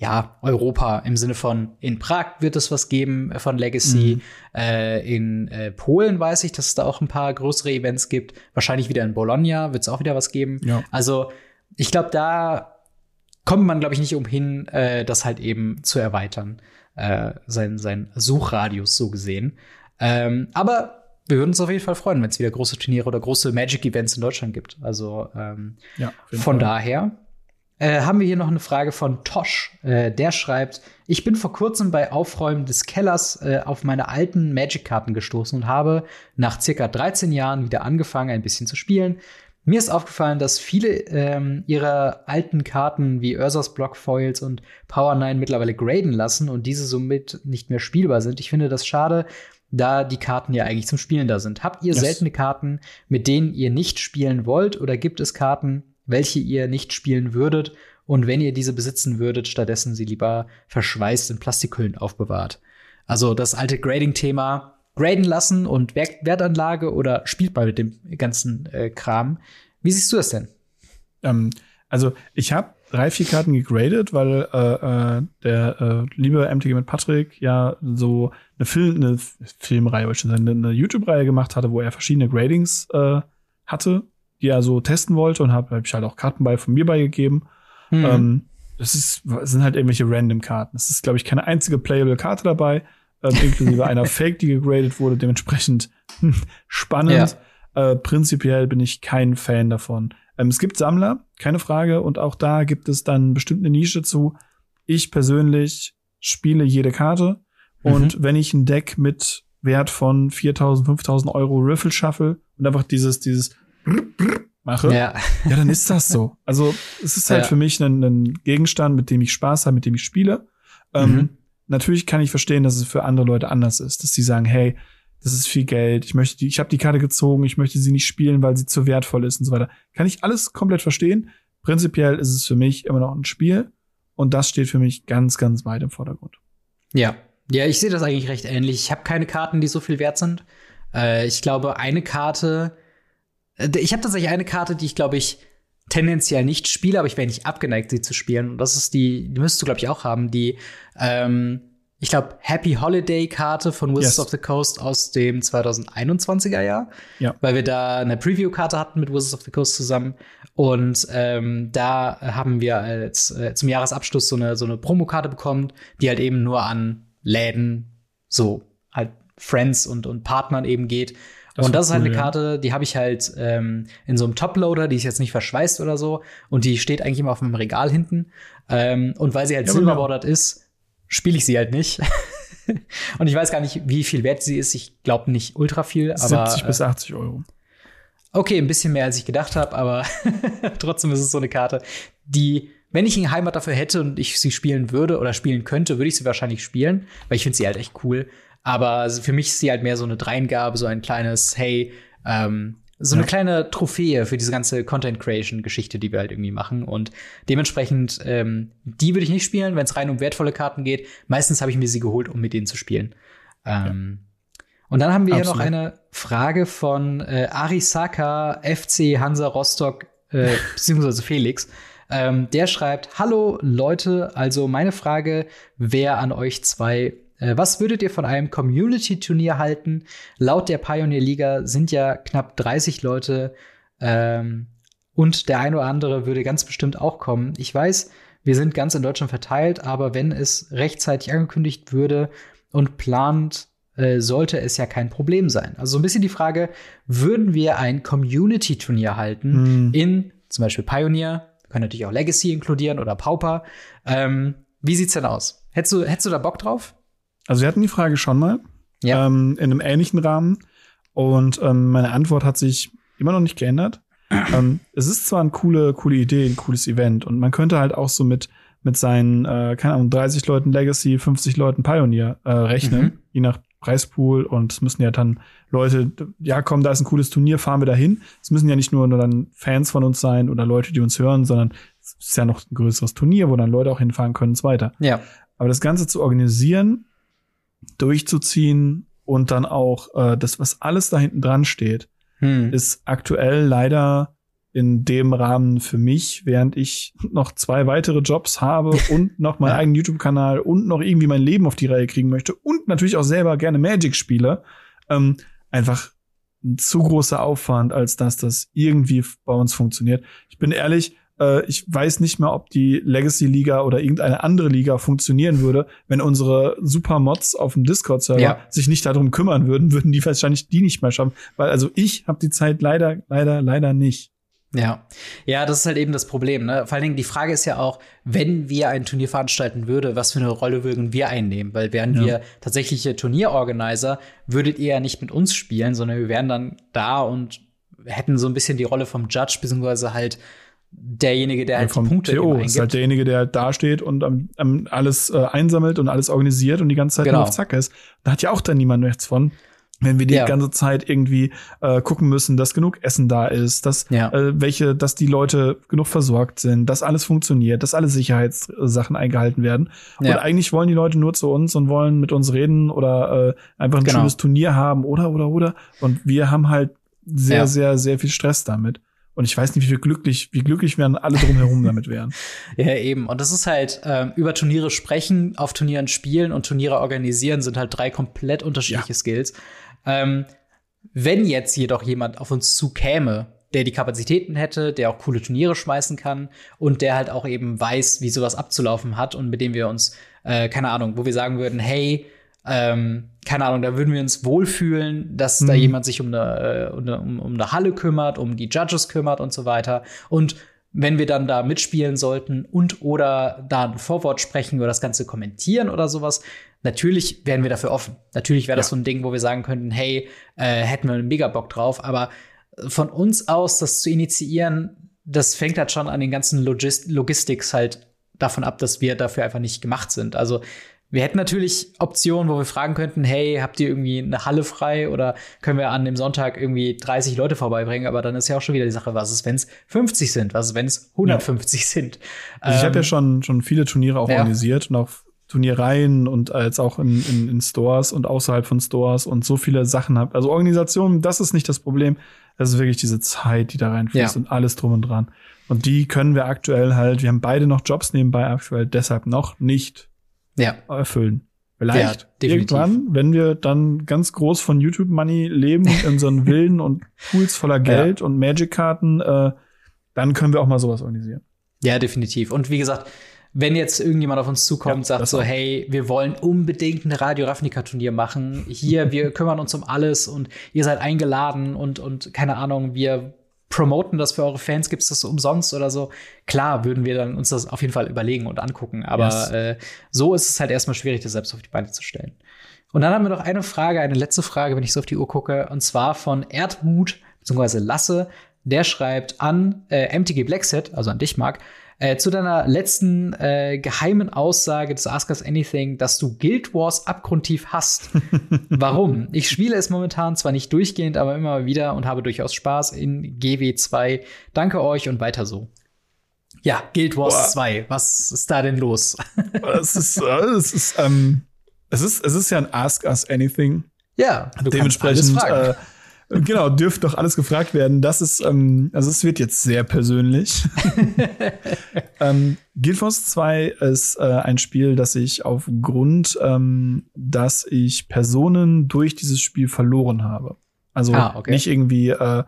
A: ja, Europa im Sinne von in Prag wird es was geben von Legacy. Mhm. Äh, in äh, Polen weiß ich, dass es da auch ein paar größere Events gibt. Wahrscheinlich wieder in Bologna wird es auch wieder was geben. Ja. Also ich glaube, da kommt man, glaube ich, nicht umhin, äh, das halt eben zu erweitern. Äh, sein, sein Suchradius so gesehen. Ähm, aber wir würden uns auf jeden Fall freuen, wenn es wieder große Turniere oder große Magic-Events in Deutschland gibt. Also ähm, ja, von Fall. daher äh, haben wir hier noch eine Frage von Tosh. Äh, der schreibt, ich bin vor kurzem bei Aufräumen des Kellers äh, auf meine alten Magic-Karten gestoßen und habe nach circa 13 Jahren wieder angefangen, ein bisschen zu spielen. Mir ist aufgefallen, dass viele ähm, ihrer alten Karten wie Ursas Block Foils und Power 9 mittlerweile graden lassen und diese somit nicht mehr spielbar sind. Ich finde das schade, da die Karten ja eigentlich zum Spielen da sind. Habt ihr yes. seltene Karten, mit denen ihr nicht spielen wollt oder gibt es Karten, welche ihr nicht spielen würdet und wenn ihr diese besitzen würdet, stattdessen sie lieber verschweißt in Plastikhüllen aufbewahrt. Also das alte Grading-Thema, graden lassen und Wertanlage oder spielt mal mit dem ganzen äh, Kram. Wie siehst du das denn?
B: Ähm, also ich habe drei, vier Karten gegradet, weil äh, äh, der äh, liebe MTG mit Patrick ja so eine, Film, eine Filmreihe, eine, eine YouTube-Reihe gemacht hatte, wo er verschiedene Gradings äh, hatte die er so testen wollte und habe hab ich halt auch Karten bei von mir beigegeben. Mhm. Ähm, das ist, das sind halt irgendwelche random Karten. Es ist, glaube ich, keine einzige playable Karte dabei, ähm, inklusive einer [LAUGHS] Fake, die gegradet wurde, dementsprechend [LAUGHS] spannend. Ja. Äh, prinzipiell bin ich kein Fan davon. Ähm, es gibt Sammler, keine Frage, und auch da gibt es dann bestimmt eine Nische zu. Ich persönlich spiele jede Karte und mhm. wenn ich ein Deck mit Wert von 4000, 5000 Euro Riffle schaffe und einfach dieses, dieses mache, ja. ja, dann ist das so. Also es ist halt ja. für mich ein, ein, Gegenstand, mit dem ich Spaß habe, mit dem ich spiele. Ähm, mhm. Natürlich kann ich verstehen, dass es für andere Leute anders ist, dass sie sagen, hey, das ist viel Geld, ich möchte die, ich habe die Karte gezogen, ich möchte sie nicht spielen, weil sie zu wertvoll ist und so weiter. Kann ich alles komplett verstehen. Prinzipiell ist es für mich immer noch ein Spiel und das steht für mich ganz, ganz weit im Vordergrund.
A: Ja, ja, ich sehe das eigentlich recht ähnlich. Ich habe keine Karten, die so viel wert sind. Äh, ich glaube, eine Karte, ich habe tatsächlich eine Karte, die ich glaube ich tendenziell nicht spiele, aber ich wäre nicht abgeneigt, sie zu spielen. Und das ist die, die müsstest du, glaube ich, auch haben, die, ähm, ich glaube, Happy Holiday Karte von Wizards yes. of the Coast aus dem 2021er Jahr. Ja. Weil wir da eine Preview-Karte hatten mit Wizards of the Coast zusammen. Und ähm, da haben wir als, äh, zum Jahresabschluss so eine, so eine Promokarte bekommen, die halt eben nur an Läden, so halt Friends und, und Partnern eben geht. Das und das ist halt eine Karte, die habe ich halt ähm, in so einem Toploader, die ist jetzt nicht verschweißt oder so. Und die steht eigentlich immer auf meinem Regal hinten. Ähm, und weil sie halt ja, silberbordert genau. ist, spiele ich sie halt nicht. [LAUGHS] und ich weiß gar nicht, wie viel wert sie ist. Ich glaube nicht ultra viel, aber
B: 70 bis 80 Euro.
A: Okay, ein bisschen mehr als ich gedacht habe, aber [LAUGHS] trotzdem ist es so eine Karte, die, wenn ich eine Heimat dafür hätte und ich sie spielen würde oder spielen könnte, würde ich sie wahrscheinlich spielen, weil ich finde sie halt echt cool. Aber für mich ist sie halt mehr so eine Dreingabe, so ein kleines, hey, ähm, so eine ja. kleine Trophäe für diese ganze Content Creation Geschichte, die wir halt irgendwie machen. Und dementsprechend, ähm, die würde ich nicht spielen, wenn es rein um wertvolle Karten geht. Meistens habe ich mir sie geholt, um mit denen zu spielen. Ähm, ja. Und dann haben wir Absolut. hier noch eine Frage von äh, Arisaka FC Hansa Rostock, äh, [LAUGHS] beziehungsweise Felix. Ähm, der schreibt, hallo Leute, also meine Frage wäre an euch zwei, was würdet ihr von einem Community-Turnier halten? Laut der Pioneer Liga sind ja knapp 30 Leute ähm, und der eine oder andere würde ganz bestimmt auch kommen. Ich weiß, wir sind ganz in Deutschland verteilt, aber wenn es rechtzeitig angekündigt würde und plant, äh, sollte es ja kein Problem sein. Also so ein bisschen die Frage, würden wir ein Community-Turnier halten mm. in zum Beispiel Pioneer, wir können natürlich auch Legacy inkludieren oder Pauper. Ähm, wie sieht's denn aus? Hättest du, hättest du da Bock drauf?
B: Also wir hatten die Frage schon mal ja. ähm, in einem ähnlichen Rahmen und ähm, meine Antwort hat sich immer noch nicht geändert. [CLEARS THROAT] ähm, es ist zwar eine coole, coole Idee, ein cooles Event und man könnte halt auch so mit mit seinen, äh, keine Ahnung, 30 Leuten Legacy, 50 Leuten Pioneer äh, rechnen, mhm. je nach Preispool und es müssen ja dann Leute, ja komm, da ist ein cooles Turnier, fahren wir dahin. Es müssen ja nicht nur, nur dann Fans von uns sein oder Leute, die uns hören, sondern es ist ja noch ein größeres Turnier, wo dann Leute auch hinfahren können und so weiter.
A: Ja.
B: Aber das Ganze zu organisieren durchzuziehen und dann auch äh, das, was alles da hinten dran steht, hm. ist aktuell leider in dem Rahmen für mich, während ich noch zwei weitere Jobs habe [LAUGHS] und noch meinen ja. eigenen YouTube-Kanal und noch irgendwie mein Leben auf die Reihe kriegen möchte und natürlich auch selber gerne Magic spiele, ähm, einfach ein zu großer Aufwand, als dass das irgendwie bei uns funktioniert. Ich bin ehrlich, äh, ich weiß nicht mehr, ob die Legacy-Liga oder irgendeine andere Liga funktionieren würde, wenn unsere Supermods auf dem Discord-Server ja. sich nicht darum kümmern würden, [LAUGHS] würden die wahrscheinlich die nicht mehr schaffen. Weil also ich habe die Zeit leider, leider, leider nicht.
A: Ja, ja, das ist halt eben das Problem. Ne? Vor allen Dingen die Frage ist ja auch, wenn wir ein Turnier veranstalten würde, was für eine Rolle würden wir einnehmen? Weil wären ja. wir tatsächliche Turnierorganizer, würdet ihr ja nicht mit uns spielen, sondern wir wären dann da und hätten so ein bisschen die Rolle vom Judge beziehungsweise halt derjenige, der halt
B: ja, die Punkte TO ist halt derjenige, der halt da steht und ähm, alles äh, einsammelt und alles organisiert und die ganze Zeit genau. nur auf Zack ist. Da hat ja auch dann niemand nichts von. Wenn wir die ja. ganze Zeit irgendwie äh, gucken müssen, dass genug Essen da ist, dass ja. äh, welche, dass die Leute genug versorgt sind, dass alles funktioniert, dass alle Sicherheitssachen eingehalten werden. Und eigentlich wollen die Leute nur zu uns und wollen mit uns reden oder äh, einfach ein genau. schönes Turnier haben oder oder oder. Und wir haben halt sehr, sehr, sehr viel Stress damit. Und ich weiß nicht, wie glücklich, wie glücklich werden alle drumherum damit wären. [LAUGHS]
A: Ja, eben. Und das ist halt, ähm, über Turniere sprechen, auf Turnieren spielen und Turniere organisieren sind halt drei komplett unterschiedliche ja. Skills. Ähm, wenn jetzt jedoch jemand auf uns zukäme, der die Kapazitäten hätte, der auch coole Turniere schmeißen kann und der halt auch eben weiß, wie sowas abzulaufen hat und mit dem wir uns, äh, keine Ahnung, wo wir sagen würden, hey, ähm, keine Ahnung, da würden wir uns wohlfühlen, dass mhm. da jemand sich um eine, äh, um, um eine Halle kümmert, um die Judges kümmert und so weiter. Und wenn wir dann da mitspielen sollten und oder da ein Vorwort sprechen oder das Ganze kommentieren oder sowas, natürlich wären wir dafür offen. Natürlich wäre das ja. so ein Ding, wo wir sagen könnten, hey, äh, hätten wir einen mega Bock drauf, aber von uns aus das zu initiieren, das fängt halt schon an den ganzen Logist Logistics halt davon ab, dass wir dafür einfach nicht gemacht sind. Also wir hätten natürlich Optionen, wo wir fragen könnten, hey, habt ihr irgendwie eine Halle frei oder können wir an dem Sonntag irgendwie 30 Leute vorbeibringen? Aber dann ist ja auch schon wieder die Sache, was ist, wenn es 50 sind? Was ist, wenn es 150 ja. sind?
B: Also ich ähm, habe ja schon, schon viele Turniere auch ja. organisiert und auch Turniereien und als auch in, in, in Stores und außerhalb von Stores und so viele Sachen habe. Also Organisation, das ist nicht das Problem. Das ist wirklich diese Zeit, die da reinfließt ja. und alles drum und dran. Und die können wir aktuell halt, wir haben beide noch Jobs nebenbei aktuell, deshalb noch nicht ja. erfüllen. Vielleicht ja, irgendwann, wenn wir dann ganz groß von YouTube Money leben und [LAUGHS] unseren Villen und Pools voller Geld ja. und Magic-Karten, äh, dann können wir auch mal sowas organisieren.
A: Ja, definitiv. Und wie gesagt, wenn jetzt irgendjemand auf uns zukommt und sagt so, hey, wir wollen unbedingt ein Radio Ravnica Turnier machen. Hier, wir [LAUGHS] kümmern uns um alles und ihr seid eingeladen und, und keine Ahnung, wir promoten das für eure Fans, gibt es das umsonst oder so? Klar, würden wir dann uns das auf jeden Fall überlegen und angucken. Aber yes. äh, so ist es halt erstmal schwierig, das selbst auf die Beine zu stellen. Und dann haben wir noch eine Frage, eine letzte Frage, wenn ich so auf die Uhr gucke, und zwar von Erdmut bzw. Lasse. Der schreibt an äh, MTG Blackset, also an dich, Mark, äh, zu deiner letzten äh, geheimen Aussage des Ask Us Anything, dass du Guild Wars abgrundtief hast. [LAUGHS] Warum? Ich spiele es momentan zwar nicht durchgehend, aber immer wieder und habe durchaus Spaß in GW2. Danke euch und weiter so. Ja, Guild Wars Boah. 2. Was ist da denn los? [LAUGHS]
B: es ist, äh, es ist, ähm, es ist, es ist ja ein Ask Us Anything.
A: Ja,
B: du dementsprechend äh, Genau, dürfte doch alles gefragt werden. Das ist, ähm, also es wird jetzt sehr persönlich. [LAUGHS] ähm, Guild Wars 2 ist äh, ein Spiel, das ich aufgrund, ähm, dass ich Personen durch dieses Spiel verloren habe. Also ah, okay. nicht irgendwie, äh,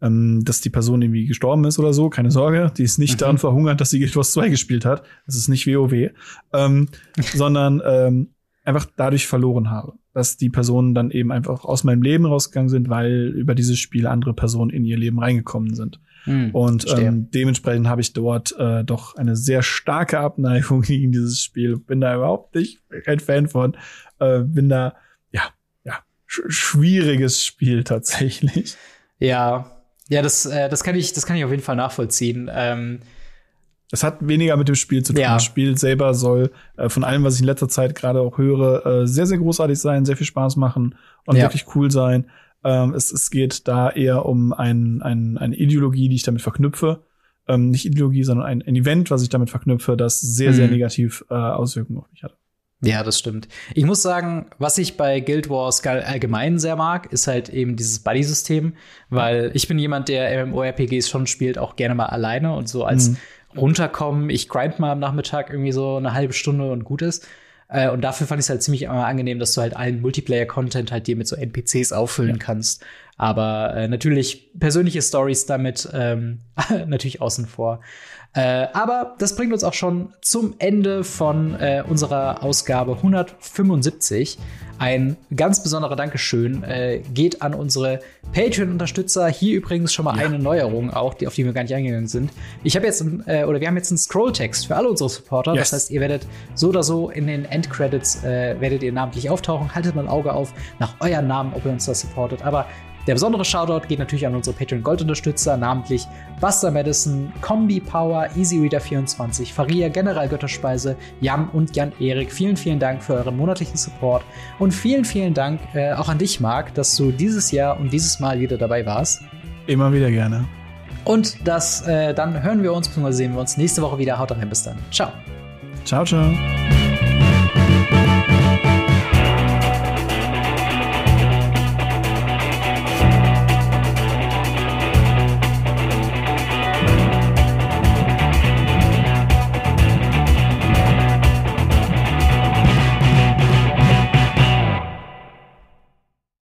B: ähm, dass die Person irgendwie gestorben ist oder so, keine Sorge. Die ist nicht mhm. daran verhungert, dass sie Guild Wars 2 gespielt hat. Das ist nicht WoW. Ähm, [LAUGHS] sondern ähm, einfach dadurch verloren habe dass die Personen dann eben einfach aus meinem Leben rausgegangen sind, weil über dieses Spiel andere Personen in ihr Leben reingekommen sind. Hm, und ähm, dementsprechend habe ich dort äh, doch eine sehr starke Abneigung [LAUGHS] gegen dieses Spiel. Bin da überhaupt nicht kein Fan von. Äh, bin da, ja, ja, sch schwieriges Spiel tatsächlich.
A: Ja, ja, das, äh, das kann ich, das kann ich auf jeden Fall nachvollziehen. Ähm
B: es hat weniger mit dem Spiel zu tun. Ja. Das Spiel selber soll äh, von allem, was ich in letzter Zeit gerade auch höre, äh, sehr, sehr großartig sein, sehr viel Spaß machen und ja. wirklich cool sein. Ähm, es, es geht da eher um ein, ein, eine Ideologie, die ich damit verknüpfe. Ähm, nicht Ideologie, sondern ein, ein Event, was ich damit verknüpfe, das sehr, mhm. sehr negativ äh, Auswirkungen auf mich hatte.
A: Ja, das stimmt. Ich muss sagen, was ich bei Guild Wars allgemein sehr mag, ist halt eben dieses Buddy-System, weil ich bin jemand, der MMORPGs schon spielt, auch gerne mal alleine und so als mhm runterkommen. Ich grind mal am Nachmittag irgendwie so eine halbe Stunde und gut ist. Äh, und dafür fand ich es halt ziemlich angenehm, dass du halt allen Multiplayer-Content halt dir mit so NPCs auffüllen ja. kannst. Aber äh, natürlich persönliche Stories damit ähm, [LAUGHS] natürlich außen vor. Äh, aber das bringt uns auch schon zum Ende von äh, unserer Ausgabe 175. Ein ganz besonderer Dankeschön äh, geht an unsere Patreon-Unterstützer. Hier übrigens schon mal ja. eine Neuerung, auch die, auf die wir gar nicht eingegangen sind. Ich habe jetzt, äh, oder wir haben jetzt einen Scrolltext für alle unsere Supporter. Yes. Das heißt, ihr werdet so oder so in den Endcredits äh, werdet ihr namentlich auftauchen. Haltet mal ein Auge auf nach euren Namen, ob ihr uns da supportet. Aber der besondere Shoutout geht natürlich an unsere Patreon Gold Unterstützer, namentlich Buster Madison, Kombi Power, Easy Reader 24, Faria, General Götterspeise, Jan und Jan Erik. Vielen, vielen Dank für euren monatlichen Support und vielen, vielen Dank äh, auch an dich, Marc, dass du dieses Jahr und dieses Mal wieder dabei warst.
B: Immer wieder gerne.
A: Und das, äh, dann hören wir uns bzw. sehen wir uns nächste Woche wieder. Haut rein, bis dann. Ciao.
B: Ciao, ciao.